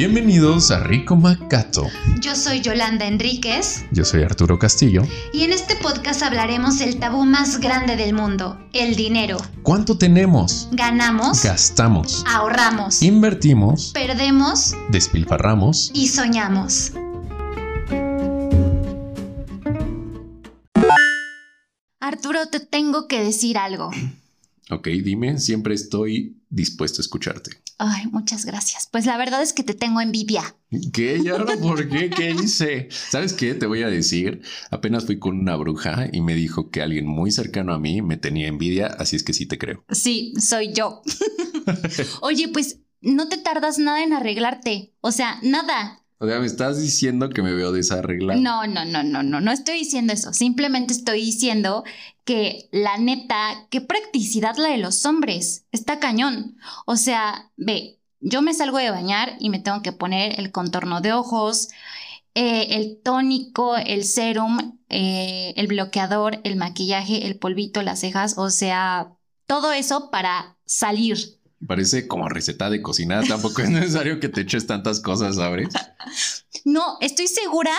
Bienvenidos a Rico Macato. Yo soy Yolanda Enríquez. Yo soy Arturo Castillo. Y en este podcast hablaremos del tabú más grande del mundo, el dinero. ¿Cuánto tenemos? Ganamos. Gastamos. Ahorramos. Invertimos. Perdemos. Despilfarramos. Y soñamos. Arturo, te tengo que decir algo. Ok, dime, siempre estoy dispuesto a escucharte. Ay, muchas gracias. Pues la verdad es que te tengo envidia. ¿Qué? ¿Y ahora por qué? ¿Qué hice? ¿Sabes qué? Te voy a decir. Apenas fui con una bruja y me dijo que alguien muy cercano a mí me tenía envidia, así es que sí te creo. Sí, soy yo. Oye, pues no te tardas nada en arreglarte. O sea, nada. O sea, me estás diciendo que me veo desarreglado. No, no, no, no, no, no estoy diciendo eso. Simplemente estoy diciendo que la neta, qué practicidad la de los hombres. Está cañón. O sea, ve, yo me salgo de bañar y me tengo que poner el contorno de ojos, eh, el tónico, el serum, eh, el bloqueador, el maquillaje, el polvito, las cejas. O sea, todo eso para salir. Parece como receta de cocina. Tampoco es necesario que te eches tantas cosas, ¿sabes? No, estoy segura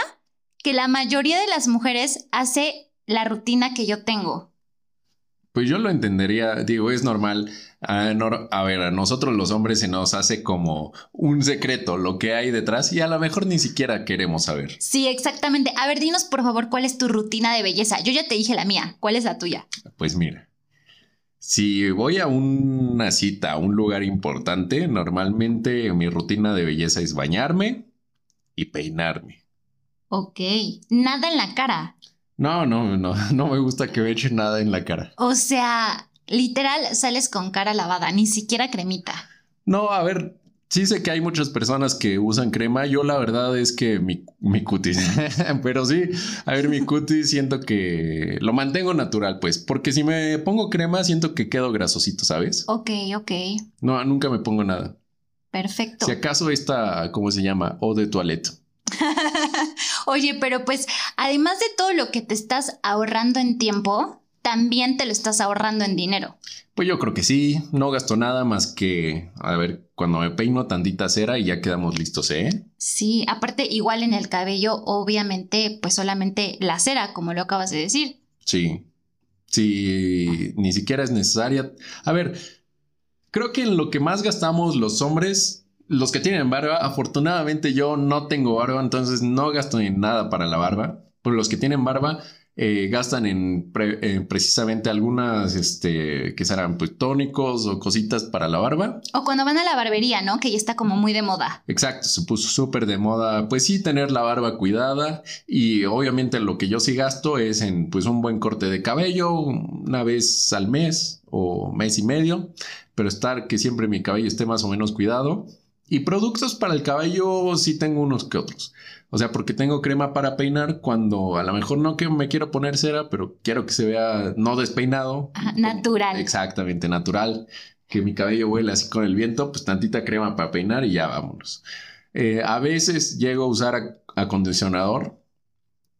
que la mayoría de las mujeres hace la rutina que yo tengo. Pues yo lo entendería, digo, es normal. A, a ver, a nosotros los hombres se nos hace como un secreto lo que hay detrás y a lo mejor ni siquiera queremos saber. Sí, exactamente. A ver, dinos por favor cuál es tu rutina de belleza. Yo ya te dije la mía. ¿Cuál es la tuya? Pues mira, si voy a una cita, a un lugar importante, normalmente mi rutina de belleza es bañarme y peinarme. Ok, nada en la cara. No, no, no, no me gusta que me echen nada en la cara. O sea, literal sales con cara lavada, ni siquiera cremita. No, a ver, Sí sé que hay muchas personas que usan crema. Yo la verdad es que mi, mi cutis, pero sí, a ver, mi cutis siento que lo mantengo natural, pues, porque si me pongo crema siento que quedo grasosito, ¿sabes? Ok, ok. No, nunca me pongo nada. Perfecto. Si acaso esta, ¿cómo se llama? O de toilette. Oye, pero pues, además de todo lo que te estás ahorrando en tiempo, también te lo estás ahorrando en dinero. Pues yo creo que sí, no gasto nada más que, a ver, cuando me peino tantita cera y ya quedamos listos, ¿eh? Sí, aparte igual en el cabello, obviamente, pues solamente la cera, como lo acabas de decir. Sí, sí, ni siquiera es necesaria. A ver, creo que en lo que más gastamos los hombres, los que tienen barba, afortunadamente yo no tengo barba, entonces no gasto ni nada para la barba, pero los que tienen barba eh, gastan en, precisamente algunas, este, que serán pues tónicos o cositas para la barba. O cuando van a la barbería, ¿no? Que ya está como muy de moda. Exacto, se puso súper de moda, pues sí, tener la barba cuidada y obviamente lo que yo sí gasto es en pues un buen corte de cabello una vez al mes o mes y medio, pero estar que siempre mi cabello esté más o menos cuidado. Y productos para el cabello sí tengo unos que otros. O sea, porque tengo crema para peinar cuando a lo mejor no que me quiero poner cera, pero quiero que se vea no despeinado. natural. Exactamente, natural. Que mi cabello huele así con el viento, pues tantita crema para peinar y ya vámonos. Eh, a veces llego a usar acondicionador.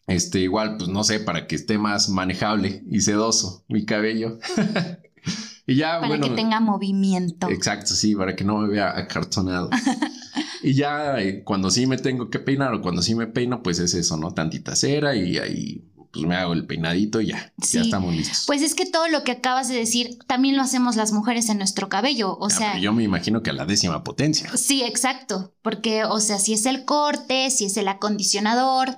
Este, igual, pues no sé, para que esté más manejable y sedoso mi cabello. y ya, para que tenga movimiento. Exacto, sí, para que no me vea acartonado. Y ya eh, cuando sí me tengo que peinar o cuando sí me peino, pues es eso, ¿no? Tantita cera y ahí pues me hago el peinadito y ya, ya estamos listos. Pues es que todo lo que acabas de decir también lo hacemos las mujeres en nuestro cabello, o ah, sea... yo me imagino que a la décima potencia. Sí, exacto, porque, o sea, si es el corte, si es el acondicionador,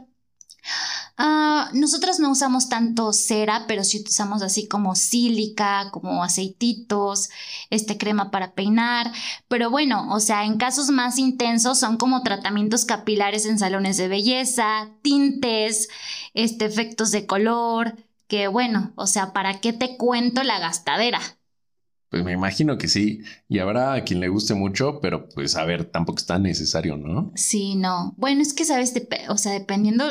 Uh, nosotros no usamos tanto cera, pero sí usamos así como sílica, como aceititos, este crema para peinar. Pero bueno, o sea, en casos más intensos son como tratamientos capilares en salones de belleza, tintes, este, efectos de color, que bueno, o sea, ¿para qué te cuento la gastadera? Pues me imagino que sí, y habrá a quien le guste mucho, pero pues a ver, tampoco es tan necesario, ¿no? Sí, no. Bueno, es que sabes, o sea, dependiendo,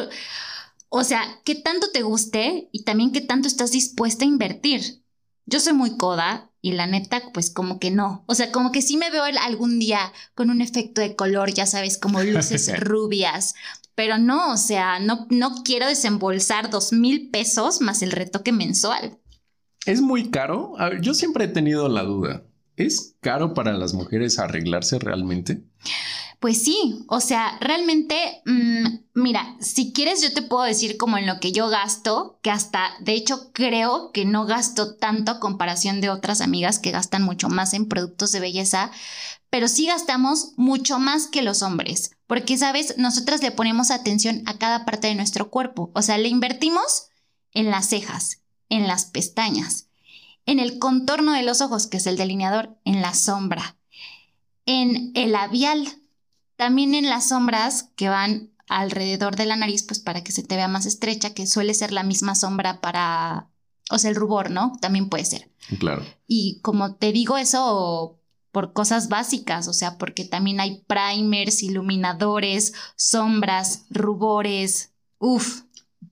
o sea, qué tanto te guste y también qué tanto estás dispuesta a invertir. Yo soy muy coda y la neta, pues como que no. O sea, como que sí me veo algún día con un efecto de color, ya sabes, como luces rubias. Pero no, o sea, no, no quiero desembolsar dos mil pesos más el retoque mensual. ¿Es muy caro? A ver, yo siempre he tenido la duda. ¿Es caro para las mujeres arreglarse realmente? Pues sí, o sea, realmente, mm, mira, si quieres yo te puedo decir como en lo que yo gasto, que hasta, de hecho, creo que no gasto tanto a comparación de otras amigas que gastan mucho más en productos de belleza, pero sí gastamos mucho más que los hombres, porque, sabes, nosotras le ponemos atención a cada parte de nuestro cuerpo, o sea, le invertimos en las cejas, en las pestañas, en el contorno de los ojos, que es el delineador, en la sombra, en el labial, también en las sombras que van alrededor de la nariz, pues para que se te vea más estrecha, que suele ser la misma sombra para, o sea, el rubor, ¿no? También puede ser. Claro. Y como te digo eso por cosas básicas, o sea, porque también hay primers, iluminadores, sombras, rubores, uf.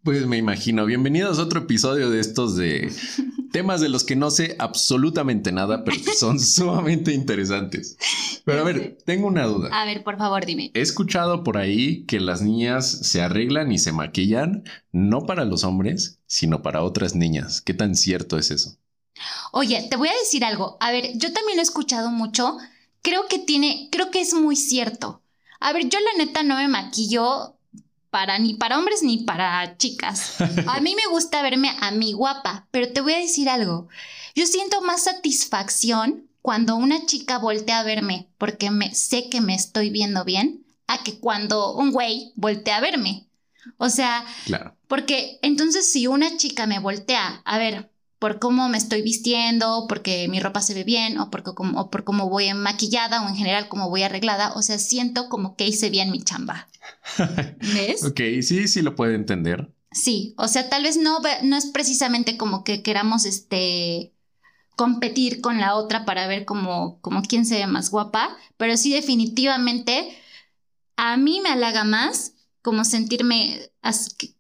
Pues me imagino. Bienvenidos a otro episodio de estos de temas de los que no sé absolutamente nada, pero que son sumamente interesantes. Pero a ver, tengo una duda. A ver, por favor, dime. He escuchado por ahí que las niñas se arreglan y se maquillan no para los hombres, sino para otras niñas. ¿Qué tan cierto es eso? Oye, te voy a decir algo. A ver, yo también lo he escuchado mucho. Creo que tiene, creo que es muy cierto. A ver, yo la neta no me maquillo para ni para hombres ni para chicas. A mí me gusta verme a mí guapa, pero te voy a decir algo. Yo siento más satisfacción cuando una chica voltea a verme porque me, sé que me estoy viendo bien a que cuando un güey voltea a verme. O sea, claro. porque entonces si una chica me voltea a ver por cómo me estoy vistiendo, porque mi ropa se ve bien o, porque, o por cómo voy maquillada o en general cómo voy arreglada, o sea, siento como que hice bien mi chamba. ¿Ves? ok, sí, sí lo puedo entender. Sí, o sea, tal vez no, no es precisamente como que queramos este competir con la otra para ver como, como quién se ve más guapa, pero sí definitivamente a mí me halaga más como sentirme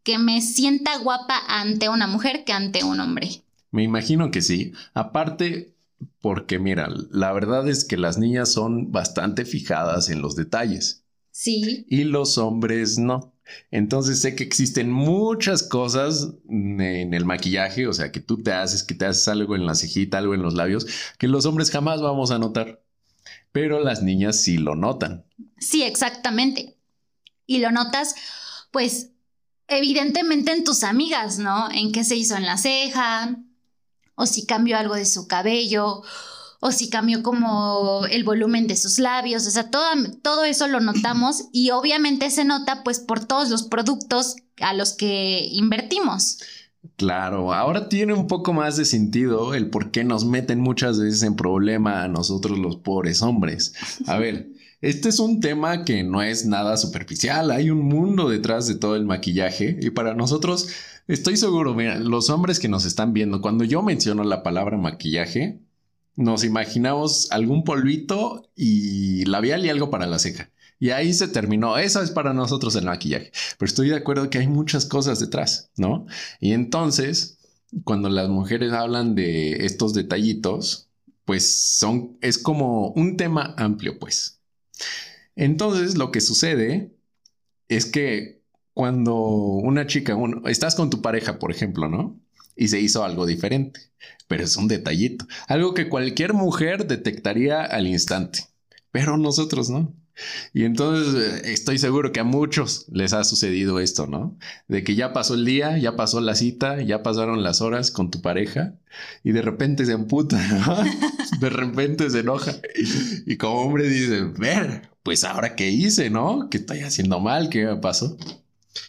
que me sienta guapa ante una mujer que ante un hombre. Me imagino que sí. Aparte, porque mira, la verdad es que las niñas son bastante fijadas en los detalles. Sí. Y los hombres no. Entonces sé que existen muchas cosas en el maquillaje, o sea, que tú te haces, que te haces algo en la cejita, algo en los labios, que los hombres jamás vamos a notar. Pero las niñas sí lo notan. Sí, exactamente. Y lo notas, pues, evidentemente en tus amigas, ¿no? En qué se hizo en la ceja, o si cambió algo de su cabello, o si cambió como el volumen de sus labios, o sea, todo, todo eso lo notamos y obviamente se nota pues por todos los productos a los que invertimos. Claro, ahora tiene un poco más de sentido el por qué nos meten muchas veces en problema a nosotros los pobres hombres. A ver, este es un tema que no es nada superficial, hay un mundo detrás de todo el maquillaje y para nosotros Estoy seguro, los hombres que nos están viendo, cuando yo menciono la palabra maquillaje, nos imaginamos algún polvito y labial y algo para la ceja. Y ahí se terminó. Eso es para nosotros el maquillaje. Pero estoy de acuerdo que hay muchas cosas detrás, ¿no? Y entonces, cuando las mujeres hablan de estos detallitos, pues son, es como un tema amplio, pues. Entonces, lo que sucede es que cuando una chica, estás con tu pareja, por ejemplo, ¿no? Y se hizo algo diferente, pero es un detallito, algo que cualquier mujer detectaría al instante, pero nosotros no. Y entonces eh, estoy seguro que a muchos les ha sucedido esto, ¿no? De que ya pasó el día, ya pasó la cita, ya pasaron las horas con tu pareja y de repente se amputa, ¿no? De repente se enoja y como hombre dice, ver, pues ahora qué hice, ¿no? ¿Qué estoy haciendo mal? ¿Qué me pasó?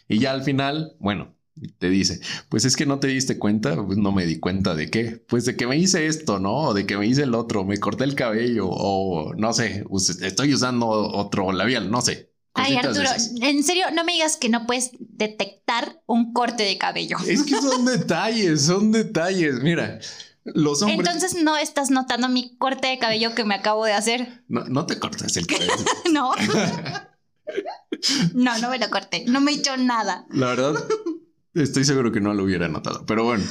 Y ya al final, bueno, te dice, pues es que no te diste cuenta, pues no me di cuenta de qué, pues de que me hice esto, ¿no? O de que me hice el otro, me corté el cabello o no sé, estoy usando otro labial, no sé. Ay, Arturo, en serio, no me digas que no puedes detectar un corte de cabello. Es que son detalles, son detalles. Mira, los hombres. Entonces no estás notando mi corte de cabello que me acabo de hacer. No, no te cortas el cabello. no. No, no me lo corté. No me he hecho nada. La verdad, estoy seguro que no lo hubiera notado. Pero bueno,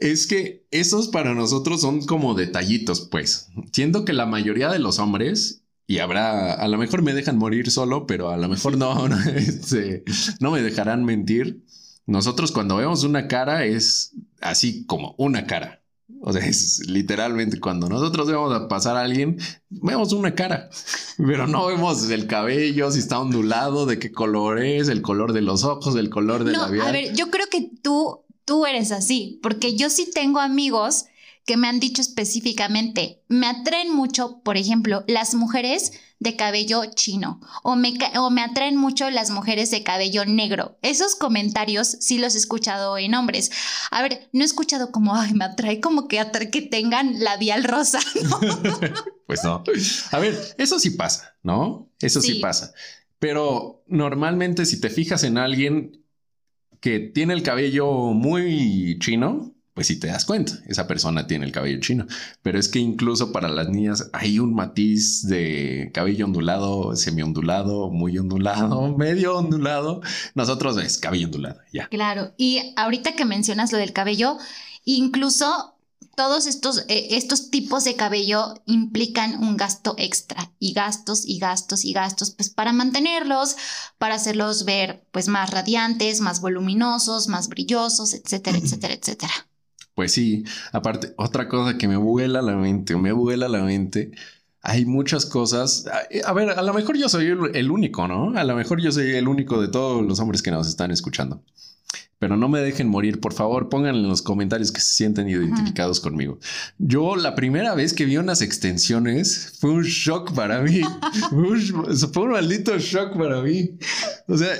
es que esos para nosotros son como detallitos, pues. Siento que la mayoría de los hombres, y habrá, a lo mejor me dejan morir solo, pero a lo mejor no, no, este, no me dejarán mentir. Nosotros cuando vemos una cara es así como una cara. O sea, es literalmente cuando nosotros vemos a pasar a alguien, vemos una cara, pero no vemos el cabello, si está ondulado, de qué color es, el color de los ojos, el color de no, labial. A ver, yo creo que tú, tú eres así, porque yo sí tengo amigos que me han dicho específicamente, me atraen mucho, por ejemplo, las mujeres de cabello chino o me, o me atraen mucho las mujeres de cabello negro. Esos comentarios sí los he escuchado en hombres. A ver, no he escuchado como, ay, me atrae como que, que tengan labial rosa. pues no. A ver, eso sí pasa, ¿no? Eso sí pasa. Pero normalmente si te fijas en alguien que tiene el cabello muy chino, pues si te das cuenta, esa persona tiene el cabello chino. Pero es que incluso para las niñas hay un matiz de cabello ondulado, semi ondulado, muy ondulado, medio ondulado. Nosotros es cabello ondulado, ya. Claro, y ahorita que mencionas lo del cabello, incluso todos estos, eh, estos tipos de cabello implican un gasto extra y gastos y gastos y gastos, pues para mantenerlos, para hacerlos ver pues más radiantes, más voluminosos, más brillosos, etcétera, etcétera, etcétera. Pues sí, aparte, otra cosa que me vuela la mente, me vuela la mente, hay muchas cosas. A ver, a lo mejor yo soy el, único, ¿no? A lo mejor yo soy el único de todos los hombres que nos están escuchando. Pero no me dejen morir, por favor, pongan en los comentarios que se sienten identificados conmigo. Yo la primera vez que vi unas extensiones fue un shock para mí. fue un maldito shock para mí. O sea,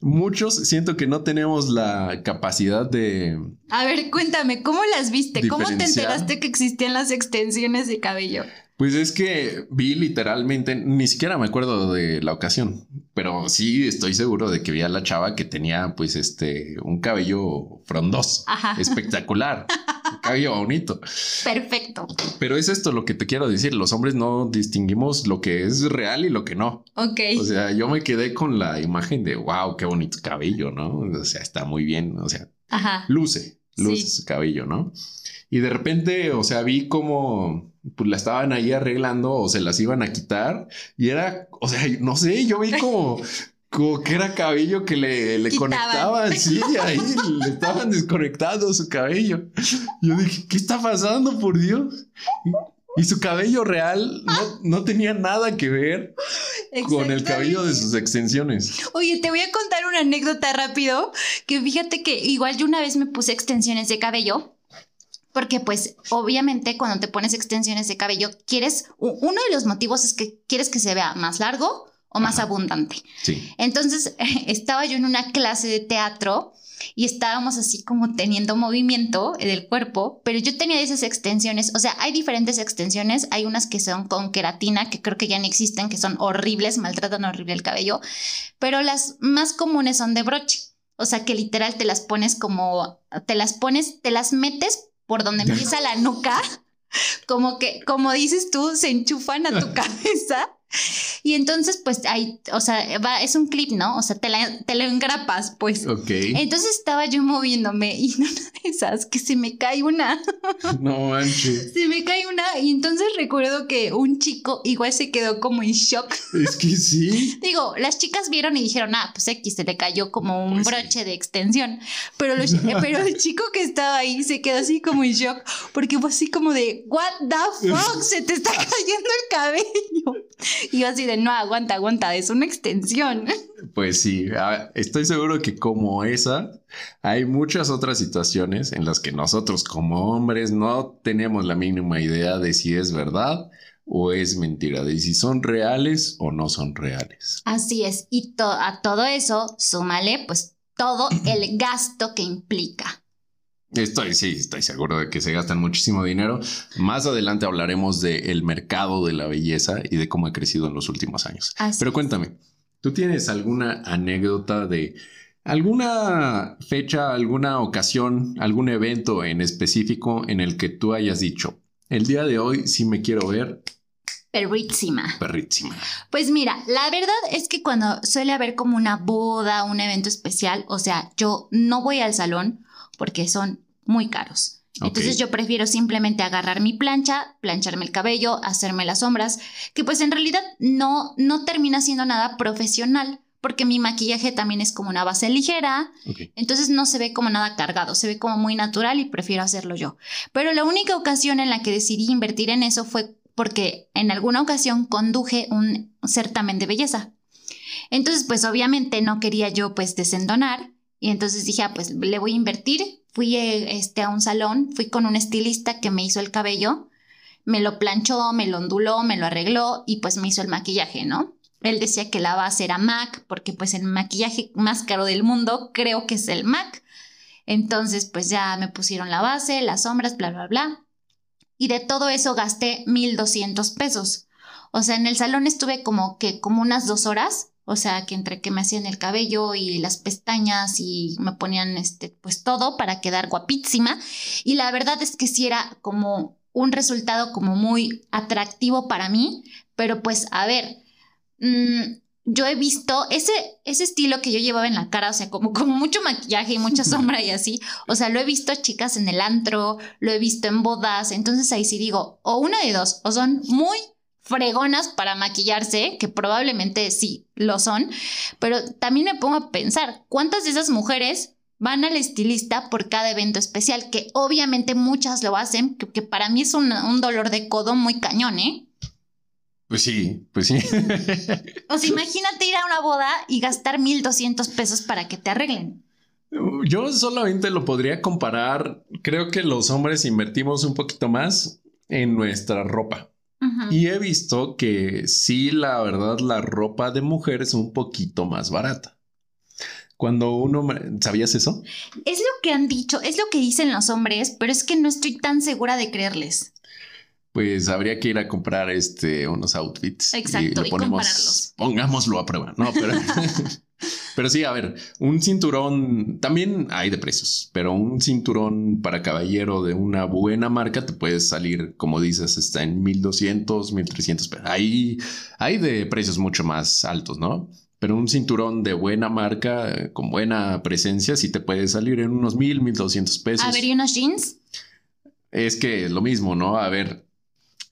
muchos siento que no tenemos la capacidad de... A ver, cuéntame, ¿cómo las viste? ¿Cómo te enteraste que existían las extensiones de cabello? Pues es que vi literalmente, ni siquiera me acuerdo de la ocasión, pero sí estoy seguro de que vi a la chava que tenía pues este un cabello frondoso, espectacular, un cabello bonito. Perfecto. Pero es esto lo que te quiero decir, los hombres no distinguimos lo que es real y lo que no. Ok. O sea, yo me quedé con la imagen de, wow, qué bonito cabello, ¿no? O sea, está muy bien, o sea, luce, luce su cabello, ¿no? Y de repente, o sea, vi como pues la estaban ahí arreglando o se las iban a quitar y era, o sea, no sé, yo vi como, como que era cabello que le, le conectaban, sí, ahí le estaban desconectando su cabello. Yo dije, ¿qué está pasando, por Dios? Y su cabello real no, no tenía nada que ver con el cabello de sus extensiones. Oye, te voy a contar una anécdota rápido, que fíjate que igual yo una vez me puse extensiones de cabello porque pues obviamente cuando te pones extensiones de cabello, quieres, uno de los motivos es que quieres que se vea más largo o más abundante. Sí. Entonces estaba yo en una clase de teatro y estábamos así como teniendo movimiento del cuerpo, pero yo tenía esas extensiones, o sea, hay diferentes extensiones, hay unas que son con queratina, que creo que ya no existen, que son horribles, maltratan horrible el cabello, pero las más comunes son de broche. O sea, que literal te las pones como, te las pones, te las metes por donde empieza la nuca, como que, como dices tú, se enchufan a tu cabeza y entonces, pues ahí, o sea, va, es un clip, ¿no? O sea, te, la, te lo engrapas, pues. Ok. Entonces estaba yo moviéndome y una de esas que se me cae una. No manches. Se me cae una y entonces recuerdo que un chico igual se quedó como en shock. Es que sí. Digo, las chicas vieron y dijeron, ah, pues X se le cayó como un pues broche de extensión. Pero, pero el chico que estaba ahí se quedó así como en shock porque fue así como de, what the fuck, se te está cayendo el cabello. Y yo así de, no, aguanta, aguanta, es una extensión. Pues sí, estoy seguro que como esa, hay muchas otras situaciones en las que nosotros como hombres no tenemos la mínima idea de si es verdad o es mentira, de si son reales o no son reales. Así es, y a todo eso, súmale pues todo el gasto que implica. Estoy, sí, estoy seguro de que se gastan muchísimo dinero. Más adelante hablaremos del mercado de la belleza y de cómo ha crecido en los últimos años. Pero cuéntame, ¿tú tienes alguna anécdota de alguna fecha, alguna ocasión, algún evento en específico en el que tú hayas dicho, el día de hoy sí me quiero ver Perrísima. Perrísima. Pues mira, la verdad es que cuando suele haber como una boda, un evento especial, o sea, yo no voy al salón porque son muy caros. Entonces yo prefiero simplemente agarrar mi plancha, plancharme el cabello, hacerme las sombras, que pues en realidad no, no termina siendo nada profesional, porque mi maquillaje también es como una base ligera, entonces no se ve como nada cargado, se ve como muy natural y prefiero hacerlo yo. Pero la única ocasión en la que decidí invertir en eso fue porque en alguna ocasión conduje un certamen de belleza. Entonces, pues obviamente no quería yo pues desendonar y entonces dije, ah, pues le voy a invertir. Fui eh, este, a un salón, fui con un estilista que me hizo el cabello, me lo planchó, me lo onduló, me lo arregló y pues me hizo el maquillaje, ¿no? Él decía que la base era MAC, porque pues el maquillaje más caro del mundo creo que es el MAC. Entonces, pues ya me pusieron la base, las sombras, bla, bla, bla. Y de todo eso gasté 1200 pesos. O sea, en el salón estuve como que como unas dos horas o sea, que entre que me hacían el cabello y las pestañas y me ponían este, pues todo para quedar guapísima. Y la verdad es que sí era como un resultado como muy atractivo para mí. Pero pues, a ver, mm, yo he visto ese, ese estilo que yo llevaba en la cara, o sea, como, como mucho maquillaje y mucha sombra y así. O sea, lo he visto chicas en el antro, lo he visto en bodas. Entonces ahí sí digo, o una de dos, o son muy fregonas para maquillarse, que probablemente sí lo son, pero también me pongo a pensar, ¿cuántas de esas mujeres van al estilista por cada evento especial? Que obviamente muchas lo hacen, que, para mí es un, dolor de codo muy cañón, ¿eh? Pues sí, pues sí. o sea, imagínate ir a una boda y gastar 1.200 pesos para que te arreglen. Yo solamente lo podría comparar, creo que los hombres invertimos un poquito más en nuestra ropa. Y he visto que sí, la verdad, la ropa de mujer es un poquito más barata. Cuando uno... ¿Sabías eso? Es lo que han dicho, es lo que dicen los hombres, pero es que no estoy tan segura de creerles. Pues habría que ir a comprar este unos outfits. Exacto, y, ponemos, Pongámoslo a prueba. No, pero Pero sí, a ver, un cinturón también hay de precios, pero un cinturón para caballero de una buena marca te puede salir, como dices, está en 1200, 1300 pesos. Ahí hay de precios mucho más altos, ¿no? Pero un cinturón de buena marca, con buena presencia, sí te puede salir en unos 1000, 1200 pesos. A ver, ¿y unos jeans? Es que lo mismo, ¿no? A ver,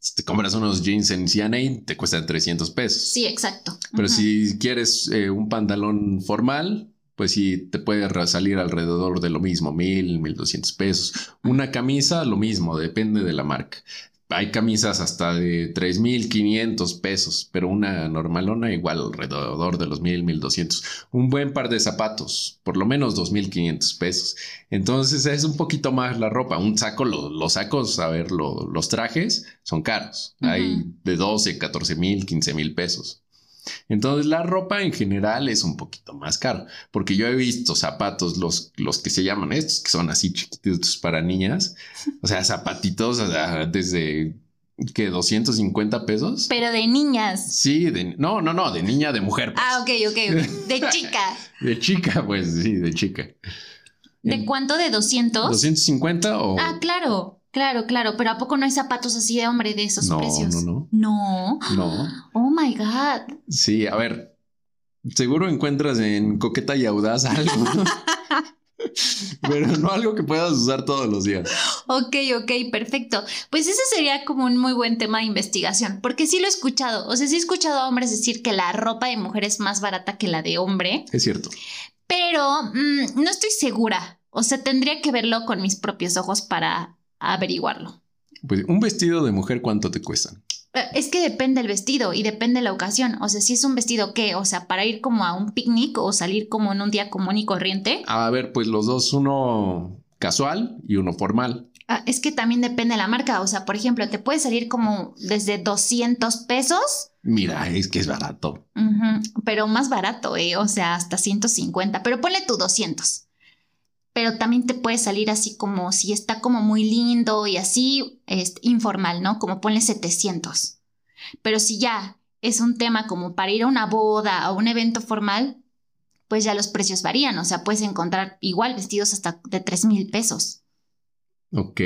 si te compras unos jeans en CNA, te cuestan 300 pesos. Sí, exacto. Pero si quieres eh, un pantalón formal, pues sí, te puede salir alrededor de lo mismo, mil, mil doscientos pesos. Una camisa, lo mismo, depende de la marca. Hay camisas hasta de 3.500 pesos, pero una normalona igual alrededor de los 1.000, 1.200. Un buen par de zapatos, por lo menos 2.500 pesos. Entonces es un poquito más la ropa. Un saco, los sacos, a ver, los trajes son caros. Hay de 12, 14.000, 15.000 pesos. Entonces la ropa en general es un poquito más caro, porque yo he visto zapatos, los, los que se llaman estos, que son así chiquititos para niñas, o sea, zapatitos desde que 250 pesos. Pero de niñas. Sí, de, no, no, no, de niña, de mujer. Pues. Ah, ok, ok, de chica. de chica, pues sí, de chica. ¿De cuánto? ¿De 200? 250 o... Ah, claro. Claro, claro, pero ¿a poco no hay zapatos así de hombre de esos precios? No, no, no. No. Oh my God. Sí, a ver, seguro encuentras en coqueta y audaz algo, pero no algo que puedas usar todos los días. Ok, ok, perfecto. Pues ese sería como un muy buen tema de investigación, porque sí lo he escuchado. O sea, sí he escuchado a hombres decir que la ropa de mujer es más barata que la de hombre. Es cierto. Pero mm, no estoy segura. O sea, tendría que verlo con mis propios ojos para averiguarlo. Pues un vestido de mujer, ¿cuánto te cuesta? Eh, es que depende el vestido y depende la ocasión. O sea, si es un vestido que, o sea, para ir como a un picnic o salir como en un día común y corriente. A ver, pues los dos, uno casual y uno formal. Ah, es que también depende de la marca. O sea, por ejemplo, te puede salir como desde 200 pesos. Mira, es que es barato. pero más barato, ¿eh? O sea, hasta 150. Pero ponle tu 200 pero también te puede salir así como si está como muy lindo y así es informal, ¿no? Como ponle 700. Pero si ya es un tema como para ir a una boda o un evento formal, pues ya los precios varían, o sea, puedes encontrar igual vestidos hasta de 3 mil pesos. Ok,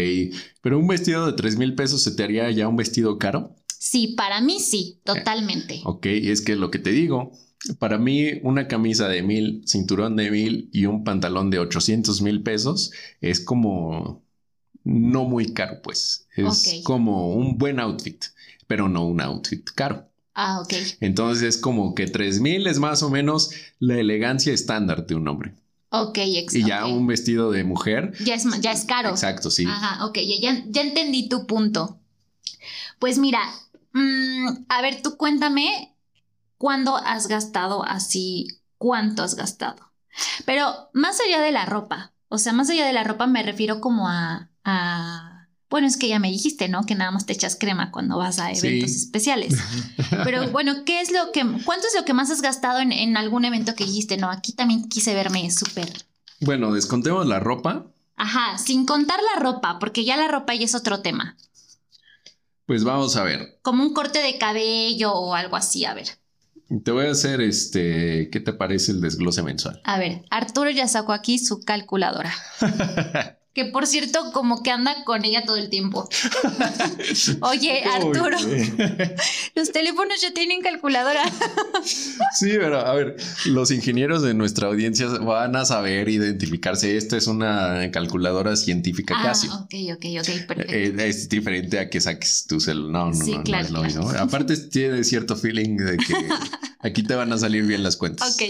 pero un vestido de 3 mil pesos se te haría ya un vestido caro? Sí, para mí sí, totalmente. ok, es que lo que te digo, para mí, una camisa de mil, cinturón de mil y un pantalón de 800 mil pesos es como no muy caro, pues. Es como un buen outfit, pero no un outfit caro. Ah, ok. Entonces es como que 3000 es más o menos la elegancia estándar de un hombre. Ok, ex- Y ya un vestido de mujer. Ya es, ya es caro. Exacto, sí. Ajá, ok, ya, ya- ya entendí tu punto. Pues mira, mm, a ver, tú cuéntame cuándo has gastado así, cuánto has gastado. Pero más allá de la ropa, o sea, más allá de la ropa me refiero como a, a- bueno, es que ya me dijiste, ¿no? Que nada más te echas crema cuando vas a Sí. eventos especiales. Pero bueno, ¿qué es lo que, cuánto es lo que más has gastado en, en algún evento que dijiste? No, aquí también quise verme súper Bueno, descontemos la ropa. Ajá, sin contar la ropa, porque ya la ropa ya es otro tema. Pues vamos a ver. Como un corte de cabello o algo así, a ver. Te voy a hacer este. ¿Qué te parece el desglose mensual? A ver, Arturo ya sacó aquí su calculadora. Que por cierto, como que anda con ella todo el tiempo. Oye, Arturo, los teléfonos ya tienen calculadora. Sí, pero a ver, los ingenieros de nuestra audiencia van a saber identificarse. Esta es una calculadora científica Ah, casi. ok, ok, ok, perfecto. Eh, es diferente a que saques tu celular. No, no, Sí, no, no claro, es lo claro. mismo. Aparte, tiene cierto feeling de que aquí te van a salir bien las cuentas. ok.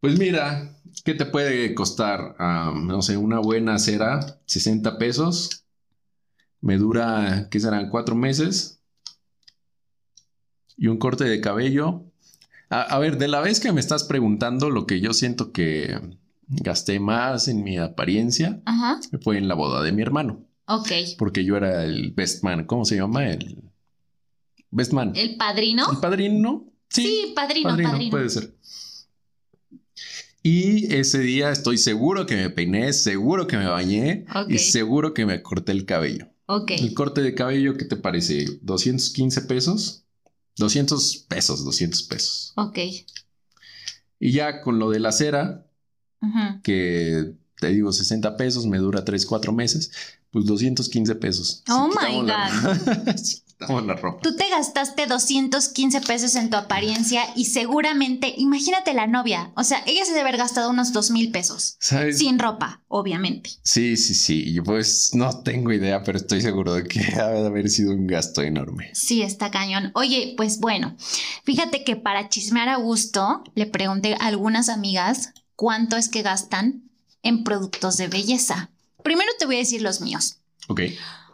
Pues mira, ¿qué te puede costar? Ah, no sé, una buena cera, 60 pesos. Me dura, ¿qué serán? Cuatro meses. Y un corte de cabello. A, a ver, de la vez que me estás preguntando, lo que yo siento que gasté más en mi apariencia Ajá, fue en la boda de mi hermano. ok. Porque yo era el best man. ¿Cómo se llama? El best man. ¿El padrino? ¿El padrino? Sí, padrino, padrino. Puede ser. Y ese día estoy seguro que me peiné, seguro que me bañé Ok. y seguro que me corté el cabello. Ok. El corte de cabello, ¿qué te parece? ¿215 pesos? 200 pesos, 200 pesos. Ok. Y ya con lo de la cera, Ujú. que te digo 60 pesos, me dura 3, 4 meses, pues 215 pesos. Oh my quitamos la- la ropa. Tú te gastaste 215 pesos en tu apariencia y seguramente, imagínate la novia, o sea, ella se debe haber gastado unos 2 mil pesos. ¿Sabes? Sin ropa, obviamente. Sí, sí, sí. Y pues no tengo idea, pero estoy seguro de que ha de haber sido un gasto enorme. Sí, está cañón. Oye, pues bueno, fíjate que para chismear a gusto, le pregunté a algunas amigas cuánto es que gastan en productos de belleza. Primero te voy a decir los míos. Ok.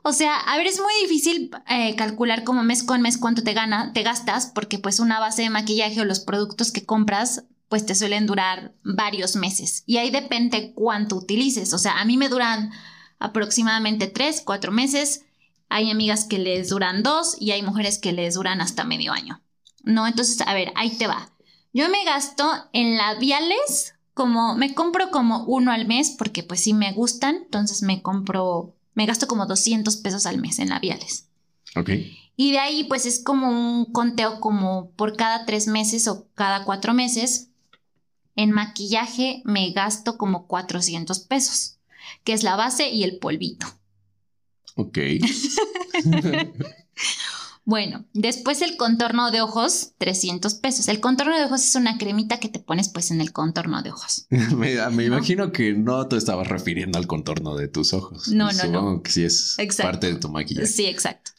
O sea, a ver, es muy difícil eh, calcular como mes con mes cuánto te gana, te gastas, porque pues una base de maquillaje o los productos que compras, pues te suelen durar varios meses. Y ahí depende cuánto utilices. O sea, a mí me duran aproximadamente tres, cuatro meses. Hay amigas que les duran dos y hay mujeres que les duran hasta medio año. No, entonces, a ver, ahí te va. Yo me gasto en labiales como, me compro como uno al mes porque pues sí me gustan, entonces me compro, me gasto como 200 pesos al mes en labiales. Ok. Y de ahí pues es como un conteo como por cada tres meses o cada cuatro meses. En maquillaje me gasto como 400 pesos, que es la base y el polvito. Ok. Bueno, después el contorno de ojos, 300 pesos. El contorno de ojos es una cremita que te pones pues en el contorno de ojos. me, me ¿No? imagino que no te estabas refiriendo al contorno de tus ojos. No, no, Supongo que sí es Exacto. parte de tu maquillaje. Sí, exacto.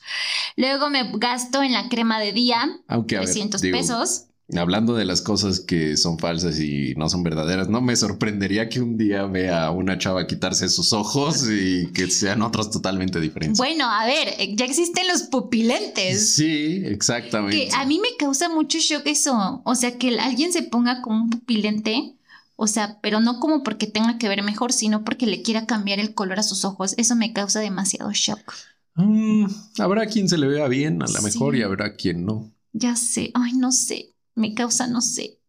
Luego me gasto en la crema de día, Aunque a ver, 300 digo, pesos. Hablando de las cosas que son falsas y no son verdaderas, no me sorprendería que un día vea a una chava quitarse sus ojos y que sean otros totalmente diferentes. Bueno, a ver, eh, ya existen los pupilentes. Sí, exactamente. Que a mí me causa mucho shock eso. O sea, que alguien se ponga como un pupilente. O sea, pero no como porque tenga que ver mejor, sino porque le quiera cambiar el color a sus ojos. Eso me causa demasiado shock. Mm, habrá quien se le vea bien, a lo mejor, y habrá quien no. Ya sé, ay, no sé. Me causa, no sé,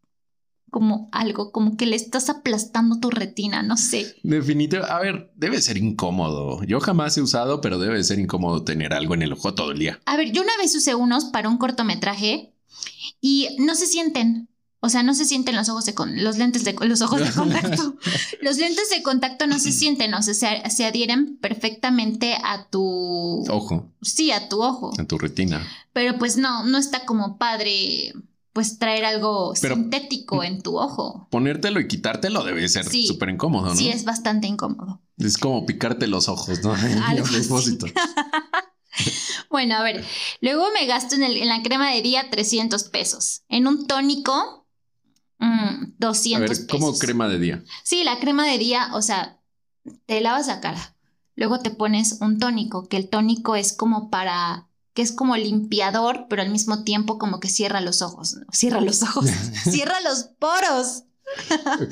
como algo, como que le estás aplastando tu retina, no sé. Definitivamente, a ver, debe ser incómodo. Yo jamás he usado, pero debe ser incómodo tener algo en el ojo todo el día. A ver, yo una vez usé unos para un cortometraje y no se sienten. O sea, no se sienten los ojos de con los lentes de los ojos de contacto. los lentes de contacto no se sienten, o sea, se, se adhieren perfectamente a tu Ojo, sí, a tu ojo. en tu retina. Pero pues no, no está como padre pues traer algo Pero- sintético en tu ojo. Ponértelo y quitártelo debe ser Sí. súper incómodo, ¿no? Sí, es bastante incómodo. Es como picarte los ojos, ¿no? Algo propósito. Bueno, a ver, luego me gasto en, el- en la crema de día 300 pesos. En un tónico, mm, 200 A ver, pesos. ¿cómo crema de día? Sí, la crema de día, o sea, te lavas la cara. Luego te pones un tónico, que el tónico es como para, que es como limpiador, pero al mismo tiempo como que cierra los ojos. Cierra los ojos, cierra los poros.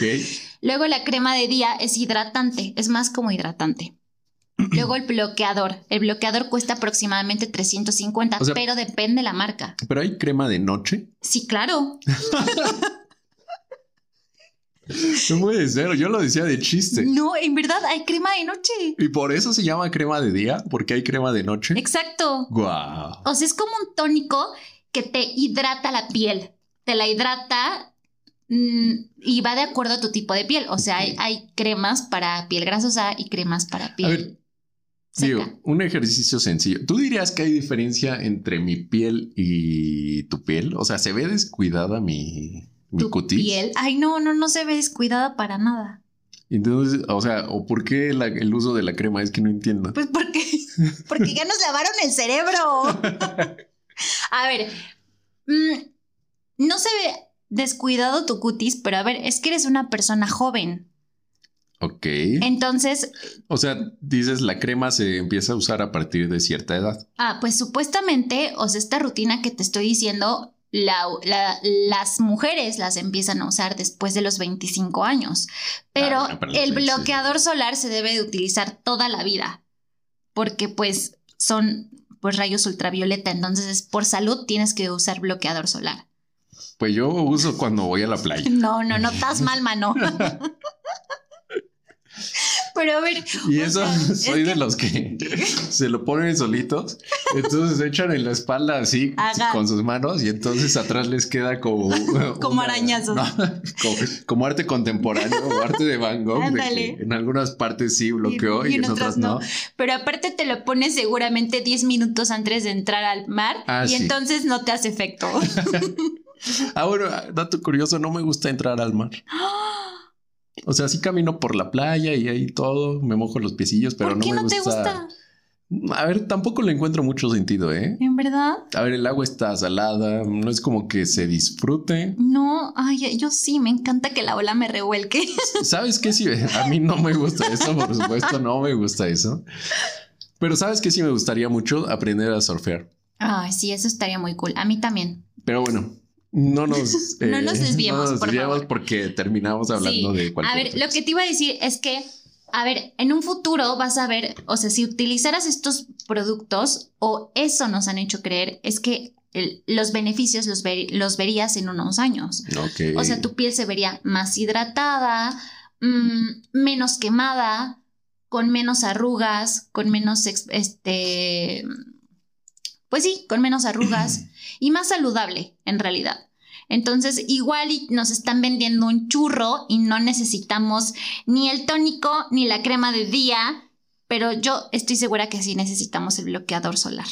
Luego la crema de día es hidratante, es más como hidratante. Luego el bloqueador. El bloqueador cuesta aproximadamente 350, O sea- pero depende la marca. Pero hay crema de noche. Sí, claro. No puede ser, yo lo decía de chiste. No, en verdad hay crema de noche. Y por eso se llama crema de día, porque hay crema de noche. Exacto. Guau. O sea, es como un tónico que te hidrata la piel. Te la hidrata mm, y va de acuerdo a tu tipo de piel. O sea, hay, hay cremas para piel grasosa y cremas para A piel ver, seca. digo, un ejercicio sencillo. ¿Tú dirías que hay diferencia entre mi piel y tu piel? O sea, ¿se ve descuidada mi tu cutis? piel. Ay, no, no, no se ve descuidada para nada. Entonces, o sea, ¿o por qué la- el uso de la crema? Es que no entiendo. Pues porque, porque ya nos lavaron el cerebro. A ver, mm, no se ve descuidado tu cutis, pero a ver, es que eres una persona joven. Ok. Entonces, O sea, dices la crema se empieza a usar a partir de cierta edad. Ah, pues supuestamente, o sea, esta rutina que te estoy diciendo, la- la- las mujeres las empiezan a usar después de los 25 años. Pero Ah, bueno, pero el bloqueador solar se debe de utilizar toda la vida, porque pues son pues rayos ultravioleta, entonces es por salud tienes que usar bloqueador solar. Pues yo uso cuando voy a la playa. No, no, no estás mal, mano. Pero a ver, Y eso sea, es soy de que- los que se lo ponen solitos. Entonces se echan en la espalda así con sus manos y entonces atrás les queda como... Como arañazos. no, como, como arte contemporáneo o arte de Van Gogh. de en algunas partes sí bloqueó Y- en en otras no. Pero aparte te lo pones seguramente 10 minutos antes de entrar al mar Ah, y sí. entonces no te hace efecto. Ah, bueno, dato curioso, no me gusta entrar al mar. O sea, sí camino por la playa y ahí todo, me mojo los piecillos, pero ¿Por no qué me no gusta. te gusta? A ver, tampoco le encuentro mucho sentido, ¿eh? ¿En verdad? A ver, el agua está salada, no es como que se disfrute. No, ay, yo sí, me encanta que la ola me revuelque. ¿Sabes qué? Sí, a mí no me gusta eso, por supuesto, no me gusta eso. Pero ¿sabes qué? Sí me gustaría mucho aprender a surfear. Ay, sí, eso estaría muy cool. A mí también. Pero bueno, no nos, No nos desviemos, no nos por desviemos favor. porque terminamos hablando Sí. de A cualquier ver, otra lo que te iba a decir es que, a ver, en un futuro vas a ver, o sea, si utilizaras estos productos o eso nos han hecho creer, es que el- los beneficios los, ver- los verías en unos años. O sea, tu piel se vería más hidratada, mm, menos quemada, con menos arrugas, con menos, este, pues sí, con menos arrugas y más saludable en realidad. Entonces, igual y nos están vendiendo un churro y no necesitamos ni el tónico ni la crema de día, pero yo estoy segura que sí necesitamos el bloqueador solar.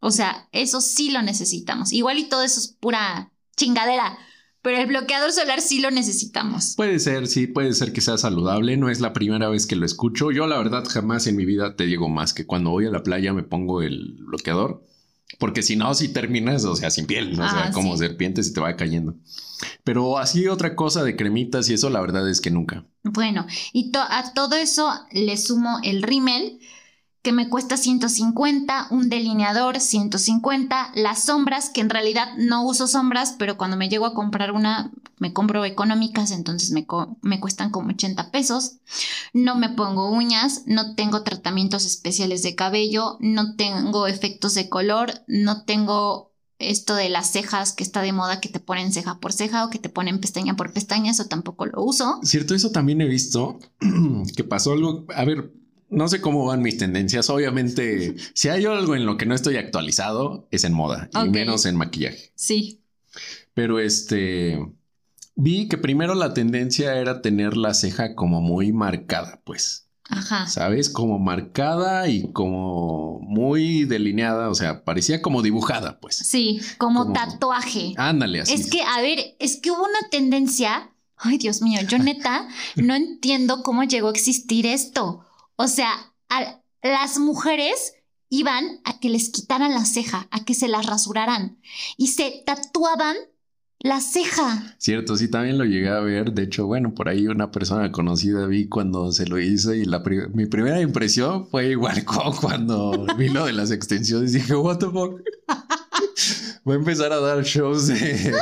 O sea, eso sí lo necesitamos. Igual y todo eso es pura chingadera, pero el bloqueador solar sí lo necesitamos. Puede ser, sí, puede ser que sea saludable. No es la primera vez que lo escucho. Yo, la verdad, jamás en mi vida te digo más que cuando voy a la playa me pongo el bloqueador. Porque si no, si terminas, o sea, sin piel, ¿no? o sea, Ah, como sí. serpiente se te va cayendo. Pero así otra cosa de cremitas y eso, la verdad es que nunca. Bueno, y to- a todo eso le sumo el rímel, que me cuesta 150, un delineador 150, las sombras, que en realidad no uso sombras, pero cuando me llego a comprar una, me compro económicas, entonces me, me cuestan como 80 pesos. No me pongo uñas, no tengo tratamientos especiales de cabello, no tengo efectos de color, no tengo esto de las cejas que está de moda que te ponen ceja por ceja o que te ponen pestaña por pestaña, eso tampoco lo uso. Cierto, eso también he visto que pasó algo. A ver, no sé cómo van mis tendencias. Obviamente, si hay algo en lo que no estoy actualizado, es en moda y menos en maquillaje. Sí. Pero este vi que primero la tendencia era tener la ceja como muy marcada, pues, Ajá. ¿sabes? Como marcada y como muy delineada, o sea, parecía como dibujada, pues. Sí, como, Como- tatuaje. Ándale, así. Es que, a ver, es que hubo una tendencia. Ay, Dios mío, yo neta no entiendo cómo llegó a existir esto. O sea, a- las mujeres iban a que les quitaran la ceja, a que se las rasuraran y se tatuaban la ceja. Cierto, sí, también lo llegué a ver. De hecho, bueno, por ahí una persona conocida vi cuando se lo hizo y la mi primera impresión fue igual como cuando vi lo de las extensiones. Dije, what the fuck. Voy a empezar a dar shows de...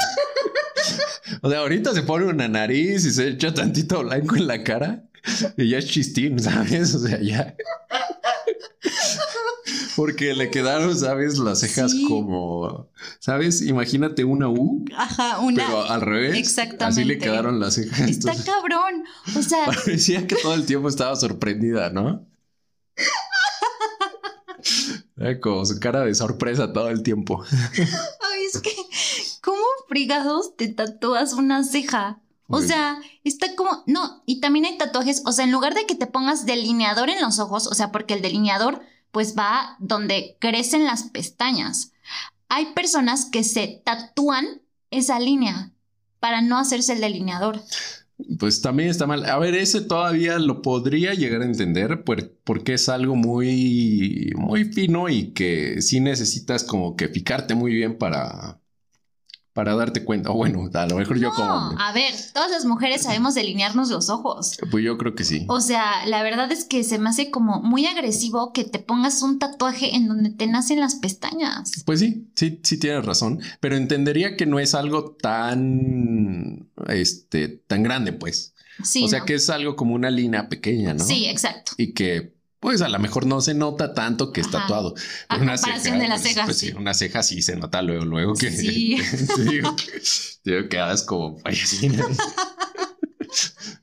o sea, ahorita se pone una nariz y se echa tantito blanco en la cara y ya es chistín, ¿sabes? O sea, ya... Porque le quedaron, ¿sabes? Las cejas como, ¿sabes? Imagínate una U. Ajá, una. Pero al revés. Exactamente. Así le quedaron las cejas. Está cabrón. O sea. Parecía que todo el tiempo estaba sorprendida, ¿no? como su cara de sorpresa todo el tiempo. Ay, es que, ¿cómo frigados te tatúas una ceja? O sea, está como, no, y también hay tatuajes, o sea, en lugar de que te pongas delineador en los ojos, o sea, porque el delineador pues va donde crecen las pestañas. Hay personas que se tatúan esa línea para no hacerse el delineador. Pues también está mal. A ver, ese todavía lo podría llegar a entender porque es algo muy, muy fino y que sí necesitas como que picarte muy bien para, para darte cuenta. O bueno, a lo mejor yo como. A ver, todas las mujeres sabemos delinearnos los ojos. Pues yo creo que sí. O sea, la verdad es que se me hace como muy agresivo que te pongas un tatuaje en donde te nacen las pestañas. Pues sí, sí, sí tienes razón. Pero entendería que no es algo tan. Este, tan grande, pues. Sí. O sea que es algo como una línea pequeña, ¿no? Sí, exacto. Y que pues a lo mejor no se nota tanto que es tatuado. A una comparación de las pues, cejas. Pues, sí, una ceja sí se nota luego, luego que sí. digo, digo, que hagas como payasina.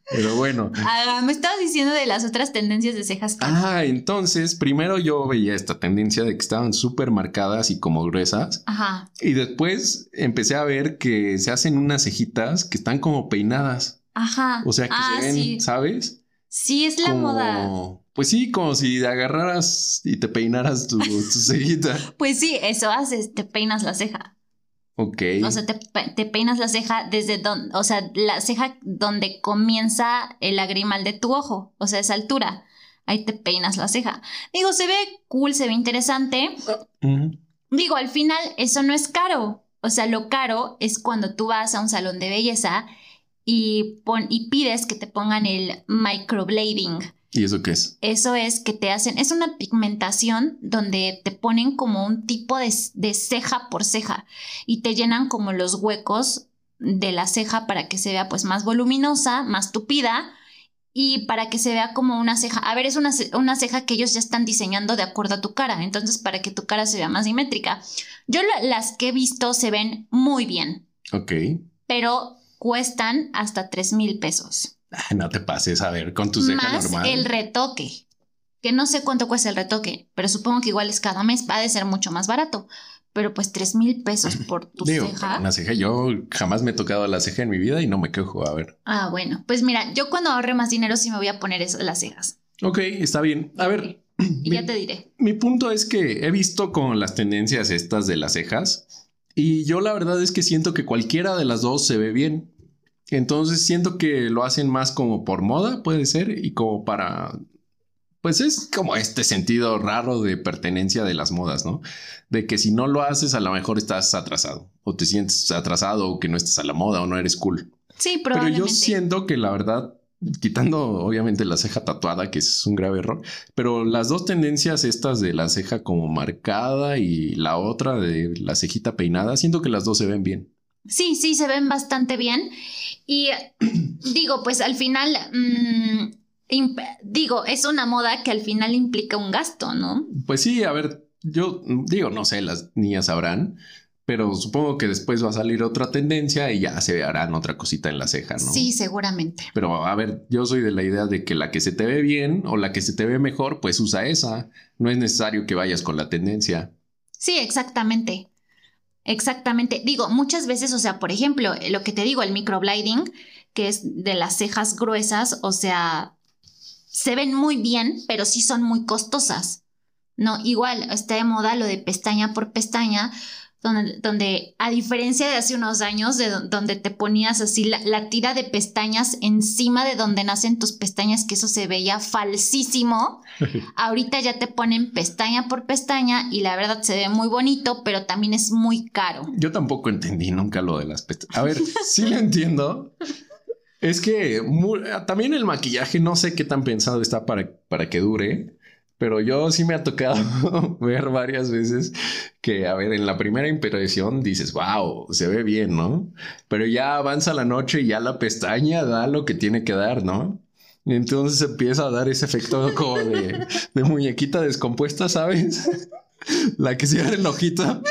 Pero bueno. Ah, me estabas diciendo de las otras tendencias de cejas. Ah, entonces, primero yo veía esta tendencia de que estaban súper marcadas y como gruesas. Ajá. Y después empecé a ver que se hacen unas cejitas que están como peinadas. Ajá. O sea, que se ah, ven, ¿sabes? Sí, es la moda. Pues sí, como si agarraras y te peinaras tu, cejita. pues sí, eso haces, te peinas la ceja. Ok. O sea, te, peinas la ceja desde donde, o sea, la ceja donde comienza el lagrimal de tu ojo, o sea, esa altura. Ahí te peinas la ceja. Digo, se ve cool, se ve interesante. Digo, al final eso no es caro. O sea, lo caro es cuando tú vas a un salón de belleza y, pon, y pides que te pongan el microblading. ¿Y eso qué es? Eso es que te hacen, es una pigmentación donde te ponen como un tipo de, de, ceja por ceja y te llenan como los huecos de la ceja para que se vea pues más voluminosa, más tupida y para que se vea como una ceja. A ver, es una, una ceja que ellos ya están diseñando de acuerdo a tu cara, entonces para que tu cara se vea más simétrica. Yo las que he visto se ven muy bien. Ok. Pero cuestan hasta 3 mil pesos. no te pases, a ver, con tu ceja Más normal. El retoque, que no sé cuánto cuesta el retoque, pero supongo que igual es cada mes, va a ser mucho más barato. Pero pues 3 mil pesos por tu ceja. Una ceja, yo jamás me he tocado la ceja en mi vida y no me quejo, a ver. Ah, bueno, pues mira, yo cuando ahorre más dinero sí me voy a poner eso, las cejas. Ok, está bien. A ver. Y ya te diré. Mi punto es que he visto con las tendencias estas de las cejas y yo la verdad es que siento que cualquiera de las dos se ve bien. Entonces siento que lo hacen más como por moda, puede ser, y como para... Pues es como este sentido raro de pertenencia de las modas, ¿no? De que si no lo haces, a lo mejor estás atrasado, o te sientes atrasado, o que no estás a la moda, o no eres cool. Sí, probablemente. Pero yo siento que la verdad, quitando obviamente la ceja tatuada, que es un grave error, pero las dos tendencias estas de la ceja como marcada y la otra de la cejita peinada, siento que las dos se ven bien. Sí, sí, se ven bastante bien. Y digo, pues al final, mm, digo, es una moda que al final implica un gasto, ¿no? Pues sí, a ver, yo digo, no sé, las niñas sabrán, pero supongo que después va a salir otra tendencia y ya se harán otra cosita en la ceja, ¿no? Sí, seguramente. Pero a ver, yo soy de la idea de que la que se te ve bien o la que se te ve mejor, pues usa esa. No es necesario que vayas con la tendencia. Sí, exactamente. Exactamente. Digo, muchas veces, o sea, por ejemplo, lo que te digo, el microblading, que es de las cejas gruesas, o sea, se ven muy bien, pero sí son muy costosas. No, igual está de moda lo de pestaña por pestaña, donde, donde, a diferencia de hace unos años, de donde te ponías así la, tira de pestañas encima de donde nacen tus pestañas, que eso se veía falsísimo, ahorita ya te ponen pestaña por pestaña y la verdad se ve muy bonito, pero también es muy caro. Yo tampoco entendí nunca lo de las pestañas. A ver, sí lo entiendo. Es que también el maquillaje no sé qué tan pensado está para, para que dure. Pero yo sí me ha tocado ver varias veces que, a ver, en la primera impresión dices, wow, se ve bien, ¿no? Pero ya avanza la noche y ya la pestaña da lo que tiene que dar, ¿no? Y entonces empieza a dar ese efecto como de, de muñequita descompuesta, ¿sabes? la que cierra el ojito.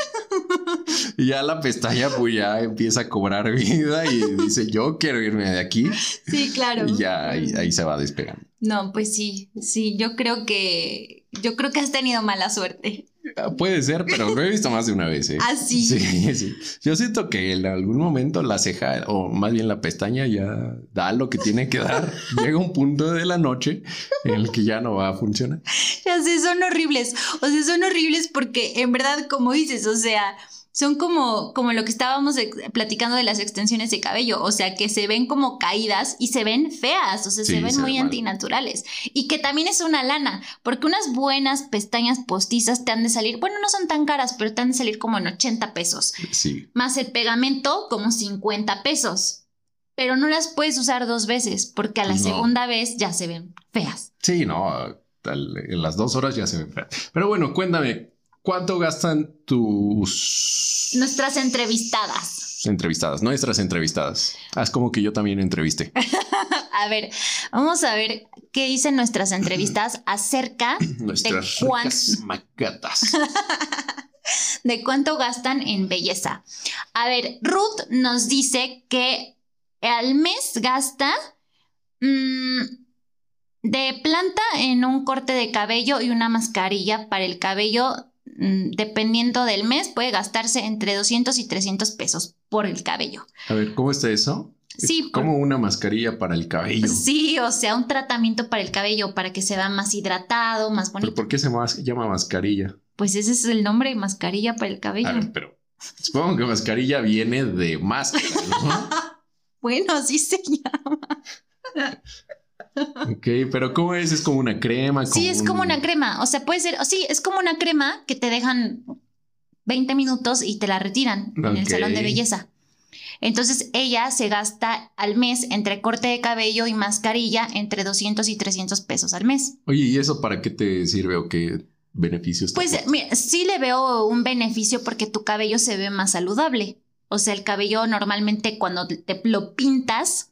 Y ya la pestaña pues ya empieza a cobrar vida y dice, yo quiero irme de aquí. Sí, claro. Y ya ahí, se va despegando. No, pues sí, sí, yo creo que, yo creo que has tenido mala suerte. Ah, puede ser, pero lo he visto más de una vez. ¿eh? ¿Ah, sí? sí? Sí, Yo siento que en algún momento la ceja, o más bien la pestaña, ya da lo que tiene que dar. Llega un punto de la noche en el que ya no va a funcionar. Ya sé, son horribles. O sea, son horribles porque en verdad, como dices, o sea, son como, como lo que estábamos platicando de las extensiones de cabello, o sea, que se ven como caídas y se ven feas, o sea, se ven muy antinaturales. Y que también es una lana, porque unas buenas pestañas postizas te han de salir, bueno, no son tan caras, pero te han de salir como en 80 pesos. Sí. Más el pegamento como 50 pesos. Pero no las puedes usar dos veces, porque a la segunda vez ya se ven feas. Sí, no, en las dos horas ya se ven feas. Pero bueno, cuéntame, ¿Cuánto gastan tus... Nuestras entrevistadas. Entrevistadas, nuestras entrevistadas. Haz como que yo también entrevisté. a ver, vamos a ver qué dicen nuestras entrevistas acerca nuestras de cuánto... de cuánto gastan en belleza. A ver, Ruth nos dice que al mes gasta mm, de planta en un corte de cabello y una mascarilla para el cabello dependiendo del mes, puede gastarse entre 200 y 300 pesos por el cabello. A ver, ¿cómo está eso? Sí. Como una mascarilla para el cabello. Sí, o sea, un tratamiento para el cabello para que se vea más hidratado, más bonito. ¿Pero por qué se llama mascarilla? Pues ese es el nombre, mascarilla para el cabello. A ver, pero supongo que mascarilla viene de máscara, ¿no? bueno, así se llama. Ok, pero ¿cómo es? ¿Es como una crema? sí, es como una crema. O sea, puede ser, o sí, es como una crema que te dejan 20 minutos y te la retiran en el salón de belleza. Entonces ella se gasta al mes entre corte de cabello y mascarilla entre 200 y 300 pesos al mes. Oye, ¿y eso para qué te sirve o qué beneficios? Pues mira, sí le veo un beneficio porque tu cabello se ve más saludable. O sea, el cabello normalmente cuando te lo pintas,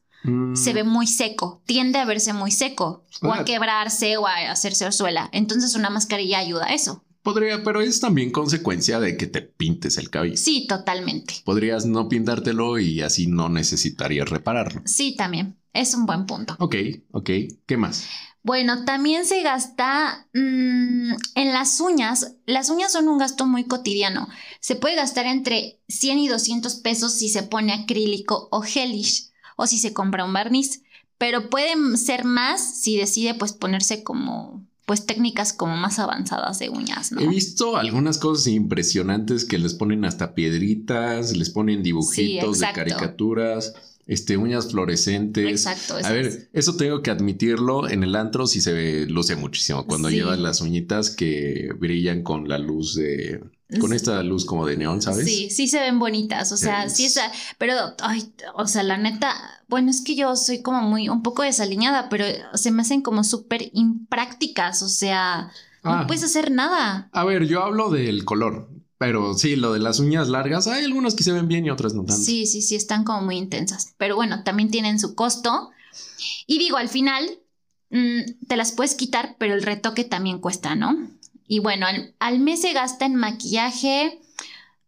se ve muy seco, tiende a verse muy seco, o a quebrarse o a hacerse orzuela. Entonces una mascarilla ayuda a eso. Podría, pero es también consecuencia de que te pintes el cabello. Sí, totalmente. Podrías no pintártelo y así no necesitarías repararlo. Sí, también. Es un buen punto. Ok, ok. ¿Qué más? Bueno, también se gasta mm, en las uñas. Las uñas son un gasto muy cotidiano. Se puede gastar entre 100 y 200 pesos si se pone acrílico o gelish o si se compra un barniz. Pero pueden ser más si decide pues ponerse como pues técnicas como más avanzadas de uñas, ¿no? He visto algunas cosas impresionantes que les ponen hasta piedritas, les ponen dibujitos de caricaturas este, uñas fluorescentes. Exacto. A ver, eso tengo que admitirlo. En el antro sí se ve, luce muchísimo. Cuando llevas las uñitas que brillan con la luz de. Con esta luz como de neón, ¿sabes? Sí, sí se ven bonitas. O sea, sí, esa. Pero, ay, o sea, la neta. Bueno, es que yo soy como muy. Un poco desaliñada, pero se me hacen como súper imprácticas. O sea. no ah. puedes hacer nada. A ver, yo hablo del color. Pero sí, lo de las uñas largas, hay algunas que se ven bien y otras no tanto. Sí, sí, sí, están como muy intensas. Pero bueno, también tienen su costo. Y digo, al final mm, te las puedes quitar, pero el retoque también cuesta, ¿no? Y bueno, al, mes se gasta en maquillaje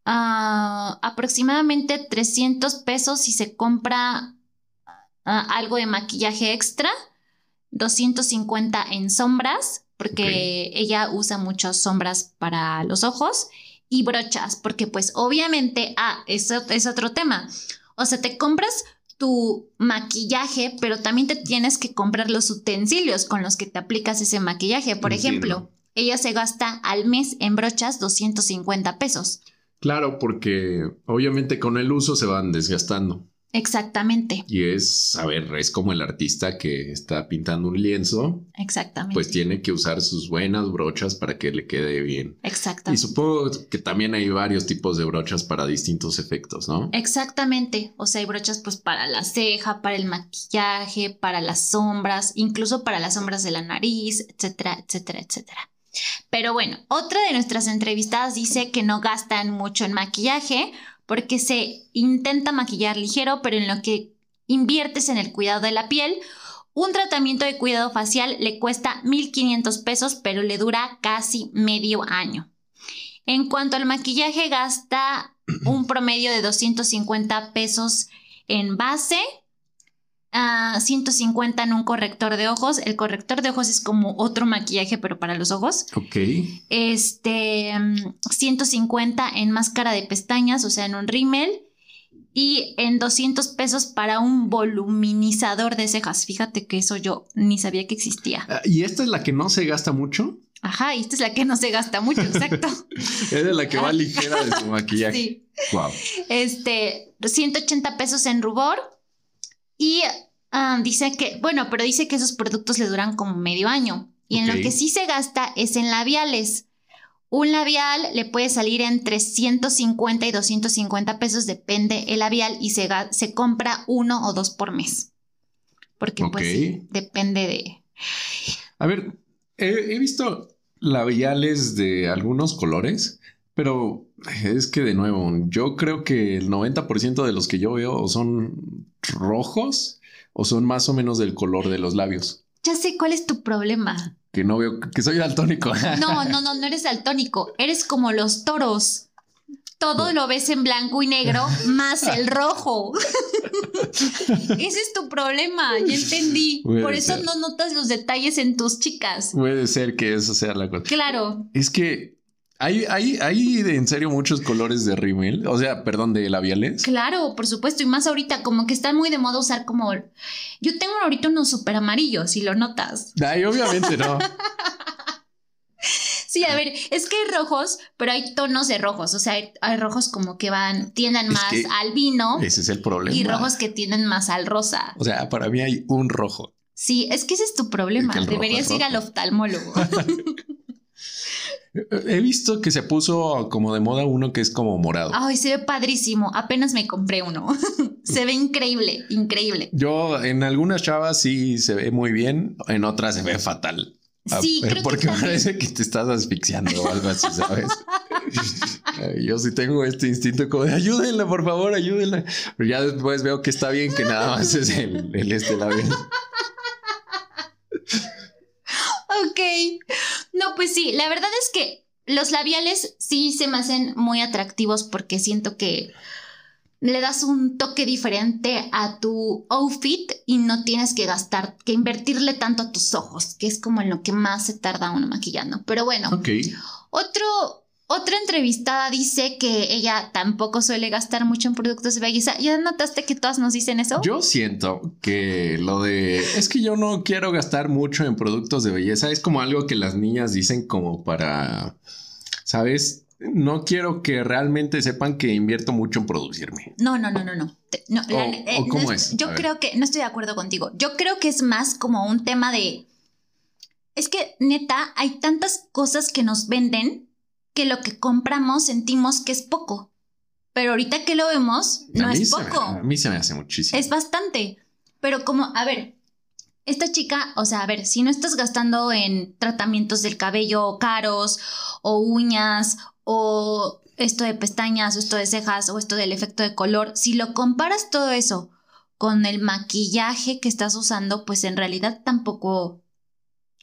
ah, aproximadamente 300 pesos si se compra ah, algo de maquillaje extra, 250 en sombras, porque ella usa muchas sombras para los ojos y brochas, porque pues obviamente, ah, eso es otro tema. O sea, te compras tu maquillaje, pero también te tienes que comprar los utensilios con los que te aplicas ese maquillaje. Por ejemplo, ella se gasta al mes en brochas 250 pesos. Claro, porque obviamente con el uso se van desgastando. Exactamente. Y es, a ver, es como el artista que está pintando un lienzo. Exactamente. Pues tiene que usar sus buenas brochas para que le quede bien. Exactamente. Y supongo que también hay varios tipos de brochas para distintos efectos, ¿no? Exactamente. O sea, hay brochas pues para la ceja, para el maquillaje, para las sombras, incluso para las sombras de la nariz, etcétera, etcétera, etcétera. Pero bueno, otra de nuestras entrevistadas dice que no gastan mucho en maquillaje porque se intenta maquillar ligero, pero en lo que inviertes en el cuidado de la piel, un tratamiento de cuidado facial le cuesta 1.500 pesos, pero le dura casi medio año. En cuanto al maquillaje, gasta un promedio de 250 pesos en base, a 150 en un corrector de ojos. El corrector de ojos es como otro maquillaje, pero para los ojos. Ok. Este, 150 en máscara de pestañas, o sea, en un rímel. Y en 200 pesos para un voluminizador de cejas. Fíjate que eso yo ni sabía que existía. Ah, ¿Y esta es la que no se gasta mucho? Ajá, y esta es la que no se gasta mucho, exacto. es la que va ligera de su maquillaje. Sí. Wow. Este, 180 pesos en rubor. Y ah, dice que, bueno, pero dice que esos productos le duran como medio año. Y en lo que sí se gasta es en labiales. Un labial le puede salir entre 150 y 250 pesos, depende el labial, y se, se compra uno o dos por mes. Porque pues depende de... A ver, he, he visto labiales de algunos colores, pero es que de nuevo, yo creo que el 90% de los que yo veo son rojos o son más o menos del color de los labios. Ya sé cuál es tu problema. Que no veo, que soy daltónico. No, no, no, no eres daltónico. Eres como los toros. Todo lo ves en blanco y negro, más el rojo. Ese es tu problema, ya entendí. Puede Por eso ser. no notas los detalles en tus chicas. Puede ser que eso sea la cosa. Claro, Es que hay, hay, hay en serio muchos colores de rímel, o sea, perdón, de labiales. claro, por supuesto. Y más ahorita, como que está muy de moda usar como. Yo tengo ahorita unos súper amarillos, si lo notas. Ay, obviamente no. Sí, a ver, es que hay rojos, pero hay tonos de rojos. O sea, hay, hay rojos como que van, tienden Es más al vino Ese es el problema. y rojos que tienden más al rosa. O sea, para mí hay un rojo. Sí, es que ese es tu problema. Es que Deberías ir al oftalmólogo. He visto que se puso como de moda uno que es como morado. Ay, se ve padrísimo. Apenas me compré uno. se ve increíble, increíble. Yo en algunas chavas sí se ve muy bien, en otras se ve fatal. Ah, Sí, pero creo que porque parece que te estás asfixiando o algo así, ¿sabes? Yo sí tengo este instinto como de ayúdenla, por favor, ayúdenla. Pero ya después veo que está bien que nada más es el, el este labial. Ok. No, pues sí, la verdad es que los labiales sí se me hacen muy atractivos porque siento que le das un toque diferente a tu outfit y no tienes que gastar, que invertirle tanto a tus ojos, que es como en lo que más se tarda uno maquillando. Pero bueno, Ok. Otro, otra entrevistada dice que ella tampoco suele gastar mucho en productos de belleza. ¿Ya notaste que todas nos dicen eso? Yo siento que lo de es que yo no quiero gastar mucho en productos de belleza es como algo que las niñas dicen como para, ¿sabes? No quiero que realmente sepan que invierto mucho en producirme. No, no, no, no, no. Te- no, O- o cómo no es, Yo creo que no estoy de acuerdo contigo. Yo creo que es más como un tema de. Es que neta, hay tantas cosas que nos venden que lo que compramos sentimos que es poco. Pero ahorita que lo vemos, no es me, poco. a mí se me hace muchísimo. Es bastante. Pero como, a ver, esta chica, o sea, a ver, si no estás gastando en tratamientos del cabello caros o uñas o esto de pestañas o esto de cejas o esto del efecto de color, si lo comparas todo eso con el maquillaje que estás usando, pues en realidad tampoco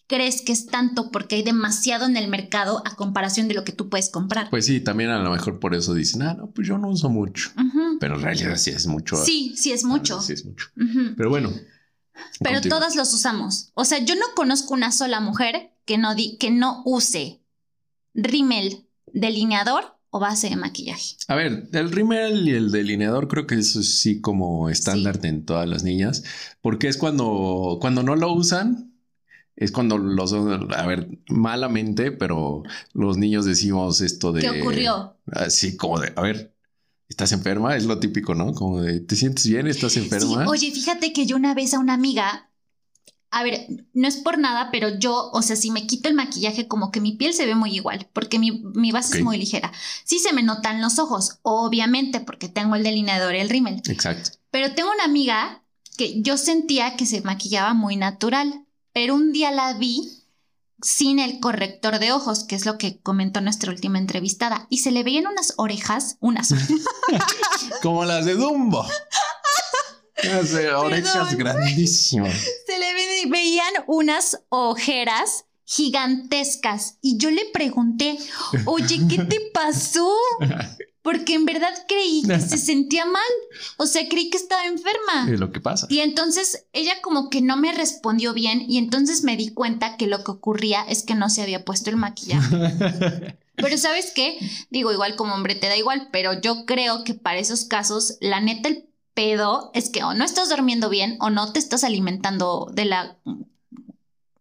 crees que es tanto porque hay demasiado en el mercado a comparación de lo que tú puedes comprar. Pues sí, también a lo mejor por eso dicen, ah, no, pues yo no uso mucho. Pero en realidad sí es mucho. Sí, sí es mucho. Sí es mucho. Pero bueno. Pero continúa. todas los usamos. O sea, yo no conozco una sola mujer que no, di- que no use rímel, delineador o base de maquillaje. A ver, el rímel y el delineador creo que eso es sí como estándar en todas las niñas, porque es cuando, cuando no lo usan, es cuando los, a ver, malamente, pero los niños decimos esto de... ¿Qué ocurrió? Así como de, a ver, ¿estás enferma? Es lo típico, ¿no? Como de, ¿te sientes bien? ¿Estás enferma? Sí, oye, fíjate que yo una vez a una amiga, a ver, no es por nada, pero yo, o sea, si me quito el maquillaje, como que mi piel se ve muy igual, porque mi, mi base es muy ligera. Sí se me notan los ojos, obviamente, porque tengo el delineador y el rímel. Exacto. Pero tengo una amiga que yo sentía que se maquillaba muy natural pero un día la vi sin el corrector de ojos, que es lo que comentó nuestra última entrevistada, y se le veían unas orejas, unas. Como las de Dumbo. orejas grandísimas. Se le veían unas ojeras gigantescas y yo le pregunté, oye, ¿qué te pasó? porque en verdad creí que se sentía mal, o sea, creí que estaba enferma. Es lo que pasa. Y entonces ella como que no me respondió bien y entonces me di cuenta que lo que ocurría es que no se había puesto el maquillaje. pero sabes qué, digo, igual como hombre te da igual, pero yo creo que para esos casos, la neta, el pedo es que o no estás durmiendo bien o no te estás alimentando de la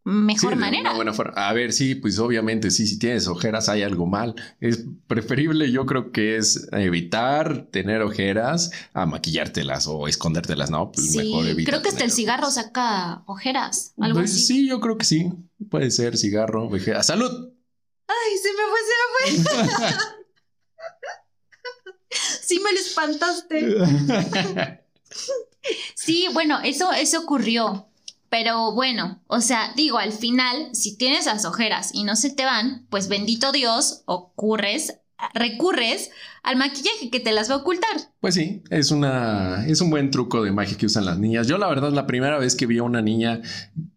mejor manera. buena forma. A ver, sí, pues obviamente, sí, si tienes ojeras hay algo mal. Es preferible, yo creo que es evitar tener ojeras a maquillártelas o escondértelas, ¿no? Pues sí, mejor Creo que hasta el cigarro saca ojeras, algo pues, así. Sí, yo creo que sí. Puede ser cigarro, vejera. ¡Salud! Ay, se me fue, se me fue. sí me lo espantaste. sí, bueno, eso, eso ocurrió. Pero bueno, o sea, digo, al final, si tienes las ojeras y no se te van, pues bendito Dios, ocurres, recurres al maquillaje que te las va a ocultar. Pues sí, es una es un buen truco de magia que usan las niñas. Yo la verdad la primera vez que vi a una niña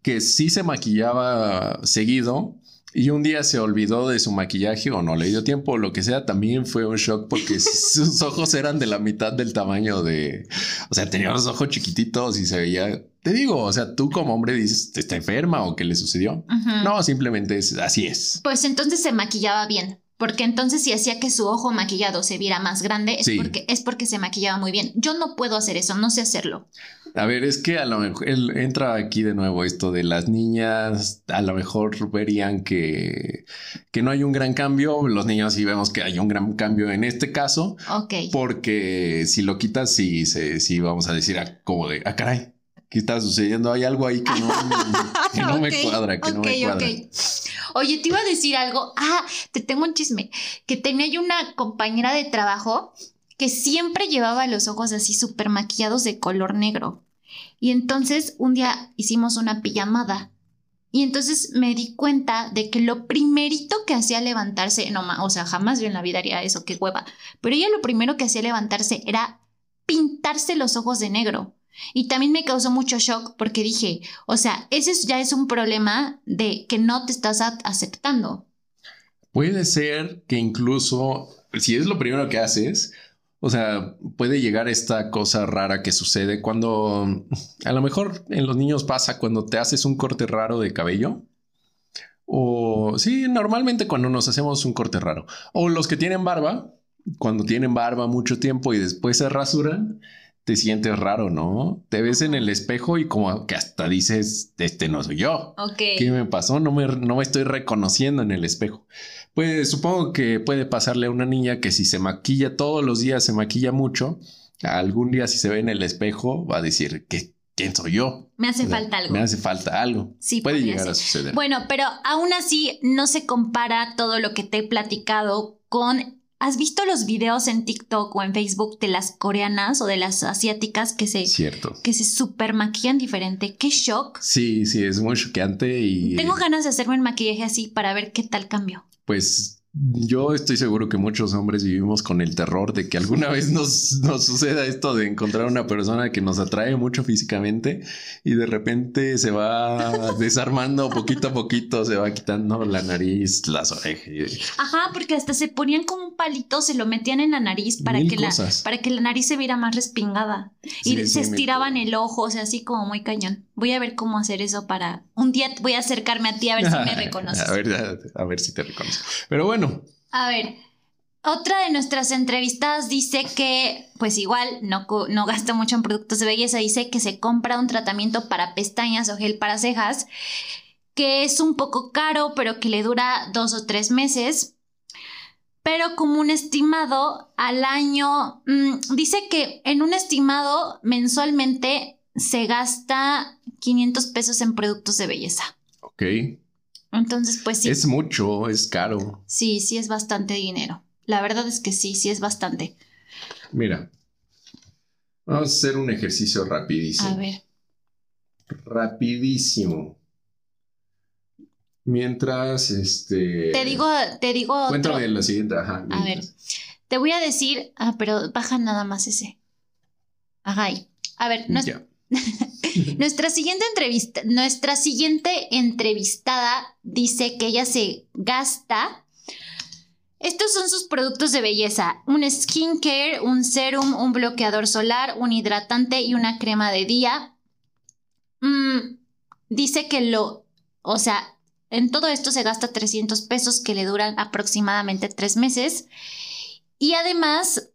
que sí se maquillaba seguido y un día se olvidó de su maquillaje o no le dio tiempo o lo que sea, también fue un shock porque sus ojos eran de la mitad del tamaño de, o sea, tenía los ojos chiquititos y se veía, te digo, o sea, tú como hombre dices, ¿está enferma o qué le sucedió? No, simplemente es así es. Pues entonces se maquillaba bien. Porque entonces si hacía que su ojo maquillado se viera más grande es, porque, es porque se maquillaba muy bien. Yo no puedo hacer eso, no sé hacerlo. A ver, es que a lo mejor él entra aquí de nuevo esto de las niñas, a lo mejor verían que, que no hay un gran cambio, los niños sí vemos que hay un gran cambio en este caso, Ok. porque si lo quitas, sí, sí vamos a decir ah, como de, ah, caray, ¿qué está sucediendo? Hay algo ahí que no, que no me cuadra, que no me cuadra. Oye, te iba a decir algo, ah, te tengo un chisme, que tenía yo una compañera de trabajo que siempre llevaba los ojos así súper maquillados de color negro. Y entonces un día hicimos una pijamada. Y entonces me di cuenta de que lo primerito que hacía levantarse, no, o sea, jamás yo en la vida haría eso, qué hueva. Pero ella lo primero que hacía levantarse era pintarse los ojos de negro. Y también me causó mucho shock porque dije, o sea, ese ya es un problema de que no te estás aceptando. Puede ser que incluso, si es lo primero que haces, o sea, puede llegar esta cosa rara que sucede cuando a lo mejor en los niños pasa cuando te haces un corte raro de cabello. O sí, normalmente cuando nos hacemos un corte raro. O los que tienen barba, cuando tienen barba mucho tiempo y después se rasuran, te sientes raro, ¿no? Te ves en el espejo y como que hasta dices, este no soy yo. Ok. ¿Qué me pasó? No me, no me estoy reconociendo en el espejo. Pues supongo que puede pasarle a una niña que si se maquilla todos los días, se maquilla mucho, algún día si se ve en el espejo va a decir que quién soy yo. Me hace falta algo. Me hace falta algo. Sí, puede llegar a suceder. Bueno, pero aún así no se compara todo lo que te he platicado con ¿Has visto los videos en TikTok o en Facebook de las coreanas o de las asiáticas que se, Cierto. Que se super maquillan diferente? ¡Qué shock! Sí, sí, es muy choqueante y... Tengo ganas de hacerme un maquillaje así para ver qué tal cambio pues yo estoy seguro que muchos hombres vivimos con el terror de que alguna vez nos, nos, suceda esto de encontrar una persona que nos atrae mucho físicamente y de repente se va desarmando poquito a poquito, se va quitando la nariz, las orejas. Ajá, porque hasta se ponían como un palito, se lo metían en la nariz para, que la, para que la nariz se viera más respingada y se estiraban el ojo, o sea, así como muy cañón. Voy a ver cómo hacer eso para un día voy a acercarme a ti a ver si me reconoces. a, ver, a, ver si te reconozco. Pero bueno. A ver, otra de nuestras entrevistadas dice que, pues igual, no, no gasta mucho en productos de belleza, dice que se compra un tratamiento para pestañas o gel para cejas que es un poco caro, pero que le dura dos o tres meses. Pero como un estimado al año, mm, dice que en un estimado mensualmente se gasta 500 pesos en productos de belleza. Ok. Entonces, pues sí. Es mucho, es caro. Sí, sí es bastante dinero. La verdad es que sí, sí es bastante. Mira, vamos a hacer un ejercicio rapidísimo. A ver. Rapidísimo. Mientras, este... Te digo, te digo otro. Cuéntame la siguiente, ajá. A ver, te voy a decir, ah, pero baja nada más ese. Ajá. ahí. A ver, nues- Ya. nuestra siguiente entrevista, nuestra siguiente entrevistada dice que ella se gasta. Estos son sus productos de belleza: un skincare, un serum, un bloqueador solar, un hidratante y una crema de día. Mm, dice que lo, o sea, en todo esto se gasta 300 pesos que le duran aproximadamente tres meses. Y además,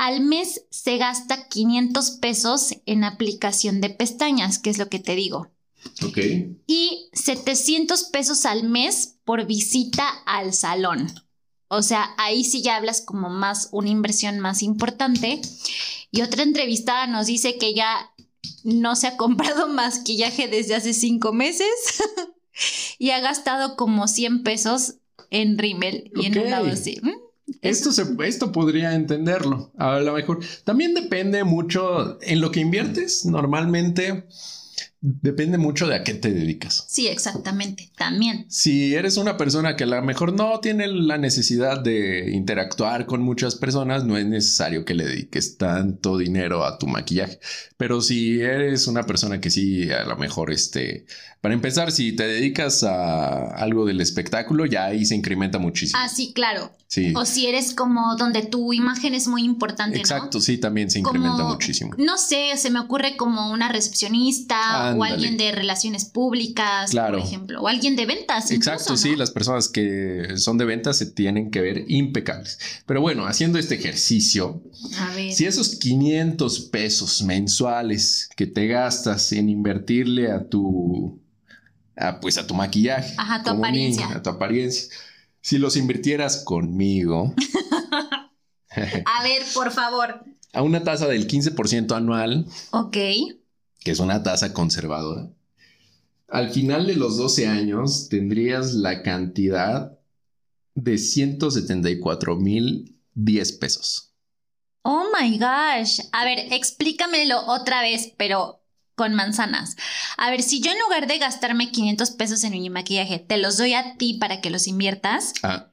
al mes se gasta 500 pesos en aplicación de pestañas, que es lo que te digo. Ok. Y 700 pesos al mes por visita al salón. O sea, ahí sí ya hablas como más, una inversión más importante. Y otra entrevistada nos dice que ya no se ha comprado maquillaje desde hace cinco meses y ha gastado como 100 pesos en rímel y en un lado así. ¿Mm? Esto, se, esto podría entenderlo. A lo mejor también depende mucho en lo que inviertes. Normalmente depende mucho de a qué te dedicas. Sí, exactamente, también. Si eres una persona que a lo mejor no tiene la necesidad de interactuar con muchas personas, no es necesario que le dediques tanto dinero a tu maquillaje. Pero si eres una persona que sí, a lo mejor este, para empezar, si te dedicas a algo del espectáculo, ya ahí se incrementa muchísimo. Ah, sí, claro. Sí, O si eres como donde tu imagen es muy importante, ¿no? exacto, sí, también se incrementa Como- muchísimo. No sé, se me ocurre como una recepcionista o Ándale. alguien de relaciones públicas, Claro. por ejemplo, o alguien de ventas. Exacto, incluso, sí, las personas que son de ventas se tienen que ver impecables. Pero bueno, haciendo este ejercicio, A ver. Si esos 500 pesos mensuales que te gastas en invertirle a tu, a, pues a tu maquillaje, Ajá, a tu como apariencia. niña, a tu apariencia, si los invirtieras conmigo A ver, por favor. a una tasa del 15% anual, Ok. Que es una tasa conservadora, al final de los 12 años tendrías la cantidad de 174 mil 10 pesos. Oh my gosh. A ver, explícamelo otra vez, pero con manzanas. A ver, si yo en lugar de gastarme 500 pesos en mi maquillaje, te los doy a ti para que los inviertas Ah,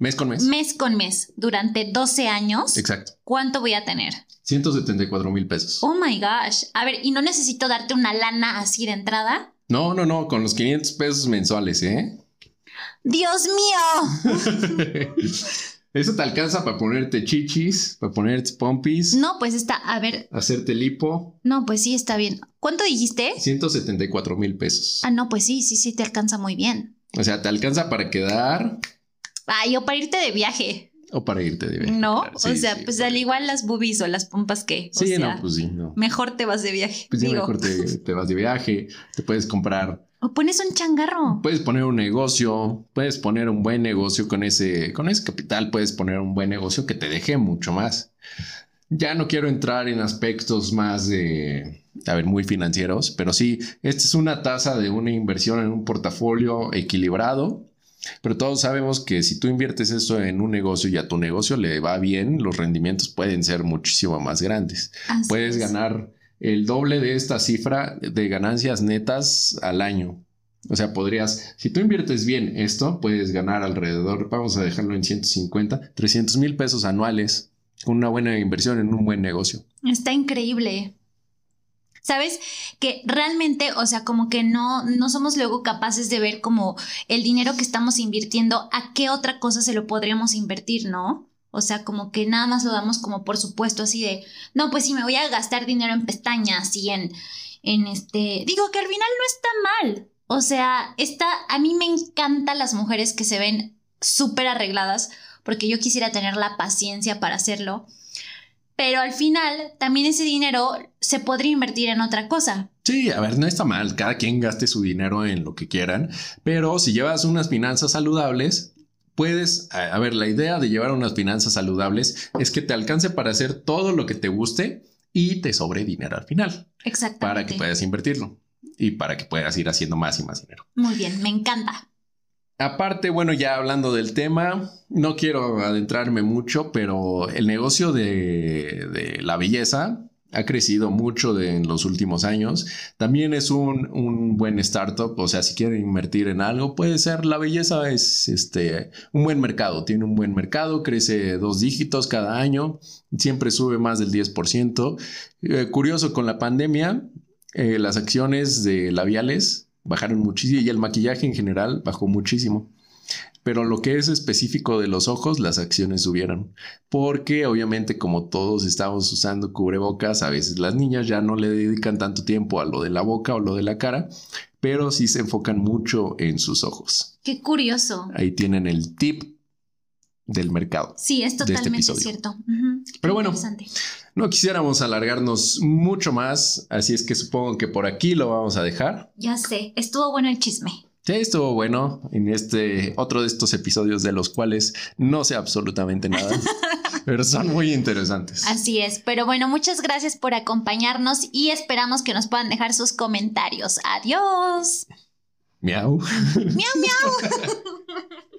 mes con mes. mes con mes durante 12 años, Exacto. ¿cuánto voy a tener? 174 mil pesos. Oh my gosh. A ver, ¿y no necesito darte una lana así de entrada? No, no, no, con los 500 pesos mensuales, ¿eh? Dios mío. Eso te alcanza para ponerte chichis, para ponerte pompis, No, pues está, a ver, hacerte lipo. no, pues sí, está bien. ¿Cuánto dijiste? 174 mil pesos. Ah, no, pues sí, sí, sí, te alcanza muy bien. O sea, te alcanza para quedar Ay, o para irte de viaje, o para irte de viaje. ¿no? Claro, o sea, sí, pues al igual las boobies o las pompas que. o Sí, sea, no, pues sí, no. Mejor te vas de viaje. Pues digo. mejor te, te vas de viaje, te puedes comprar, O pones un changarro. puedes poner un negocio, puedes poner un buen negocio con ese, con ese capital, puedes poner un buen negocio que te deje mucho más. Ya no quiero entrar en aspectos más de, a ver, muy financieros, pero sí, esta es una tasa de una inversión en un portafolio equilibrado. Pero todos sabemos que si tú inviertes eso en un negocio y a tu negocio le va bien, los rendimientos pueden ser muchísimo más grandes. Así Puedes es. ganar el doble de esta cifra de ganancias netas al año. O sea, podrías, si tú inviertes bien esto, puedes ganar alrededor, vamos a dejarlo en 150, 300 mil pesos anuales con una buena inversión en un buen negocio. Está increíble. ¿Sabes? Que realmente, o sea, como que no, no somos luego capaces de ver como el dinero que estamos invirtiendo, a qué otra cosa se lo podríamos invertir, ¿no? O sea, como que nada más lo damos como por supuesto, así de, no, pues si me voy a gastar dinero en pestañas y en, en este, digo que al final no está mal. O sea, está, a mí me encantan las mujeres que se ven súper arregladas, porque yo quisiera tener la paciencia para hacerlo. Pero al final también ese dinero se podría invertir en otra cosa. Sí, a ver, no está mal, cada quien gaste su dinero en lo que quieran, pero si llevas unas finanzas saludables, puedes, a ver, la idea de llevar unas finanzas saludables es que te alcance para hacer todo lo que te guste y te sobre dinero al final. Exactamente. Para que puedas invertirlo y para que puedas ir haciendo más y más dinero. Muy bien, me encanta. Aparte, bueno, ya hablando del tema, no quiero adentrarme mucho, pero el negocio de, la belleza ha crecido mucho en los últimos años. También es un, buen startup, o sea, si quieren invertir en algo, puede ser. La belleza es este, un buen mercado, tiene un buen mercado, crece dos dígitos cada año, siempre sube más del 10%. Eh, curioso, con la pandemia, eh, las acciones de labiales bajaron muchísimo y el maquillaje en general bajó muchísimo. Pero lo que es específico de los ojos, las acciones subieron. Porque obviamente como todos estamos usando cubrebocas, a veces las niñas ya no le dedican tanto tiempo a lo de la boca o lo de la cara, pero sí se enfocan mucho en sus ojos. Qué curioso. Ahí tienen el tip del mercado. Sí, es este totalmente cierto. Pero bueno, no quisiéramos alargarnos mucho más, así es que supongo que por aquí lo vamos a dejar. Ya sé, estuvo bueno el chisme. Sí, estuvo bueno en este otro de estos episodios de los cuales no sé absolutamente nada, pero son muy interesantes. Así es, pero bueno, muchas gracias por acompañarnos y esperamos que nos puedan dejar sus comentarios. Adiós. Miau. Miau, miau.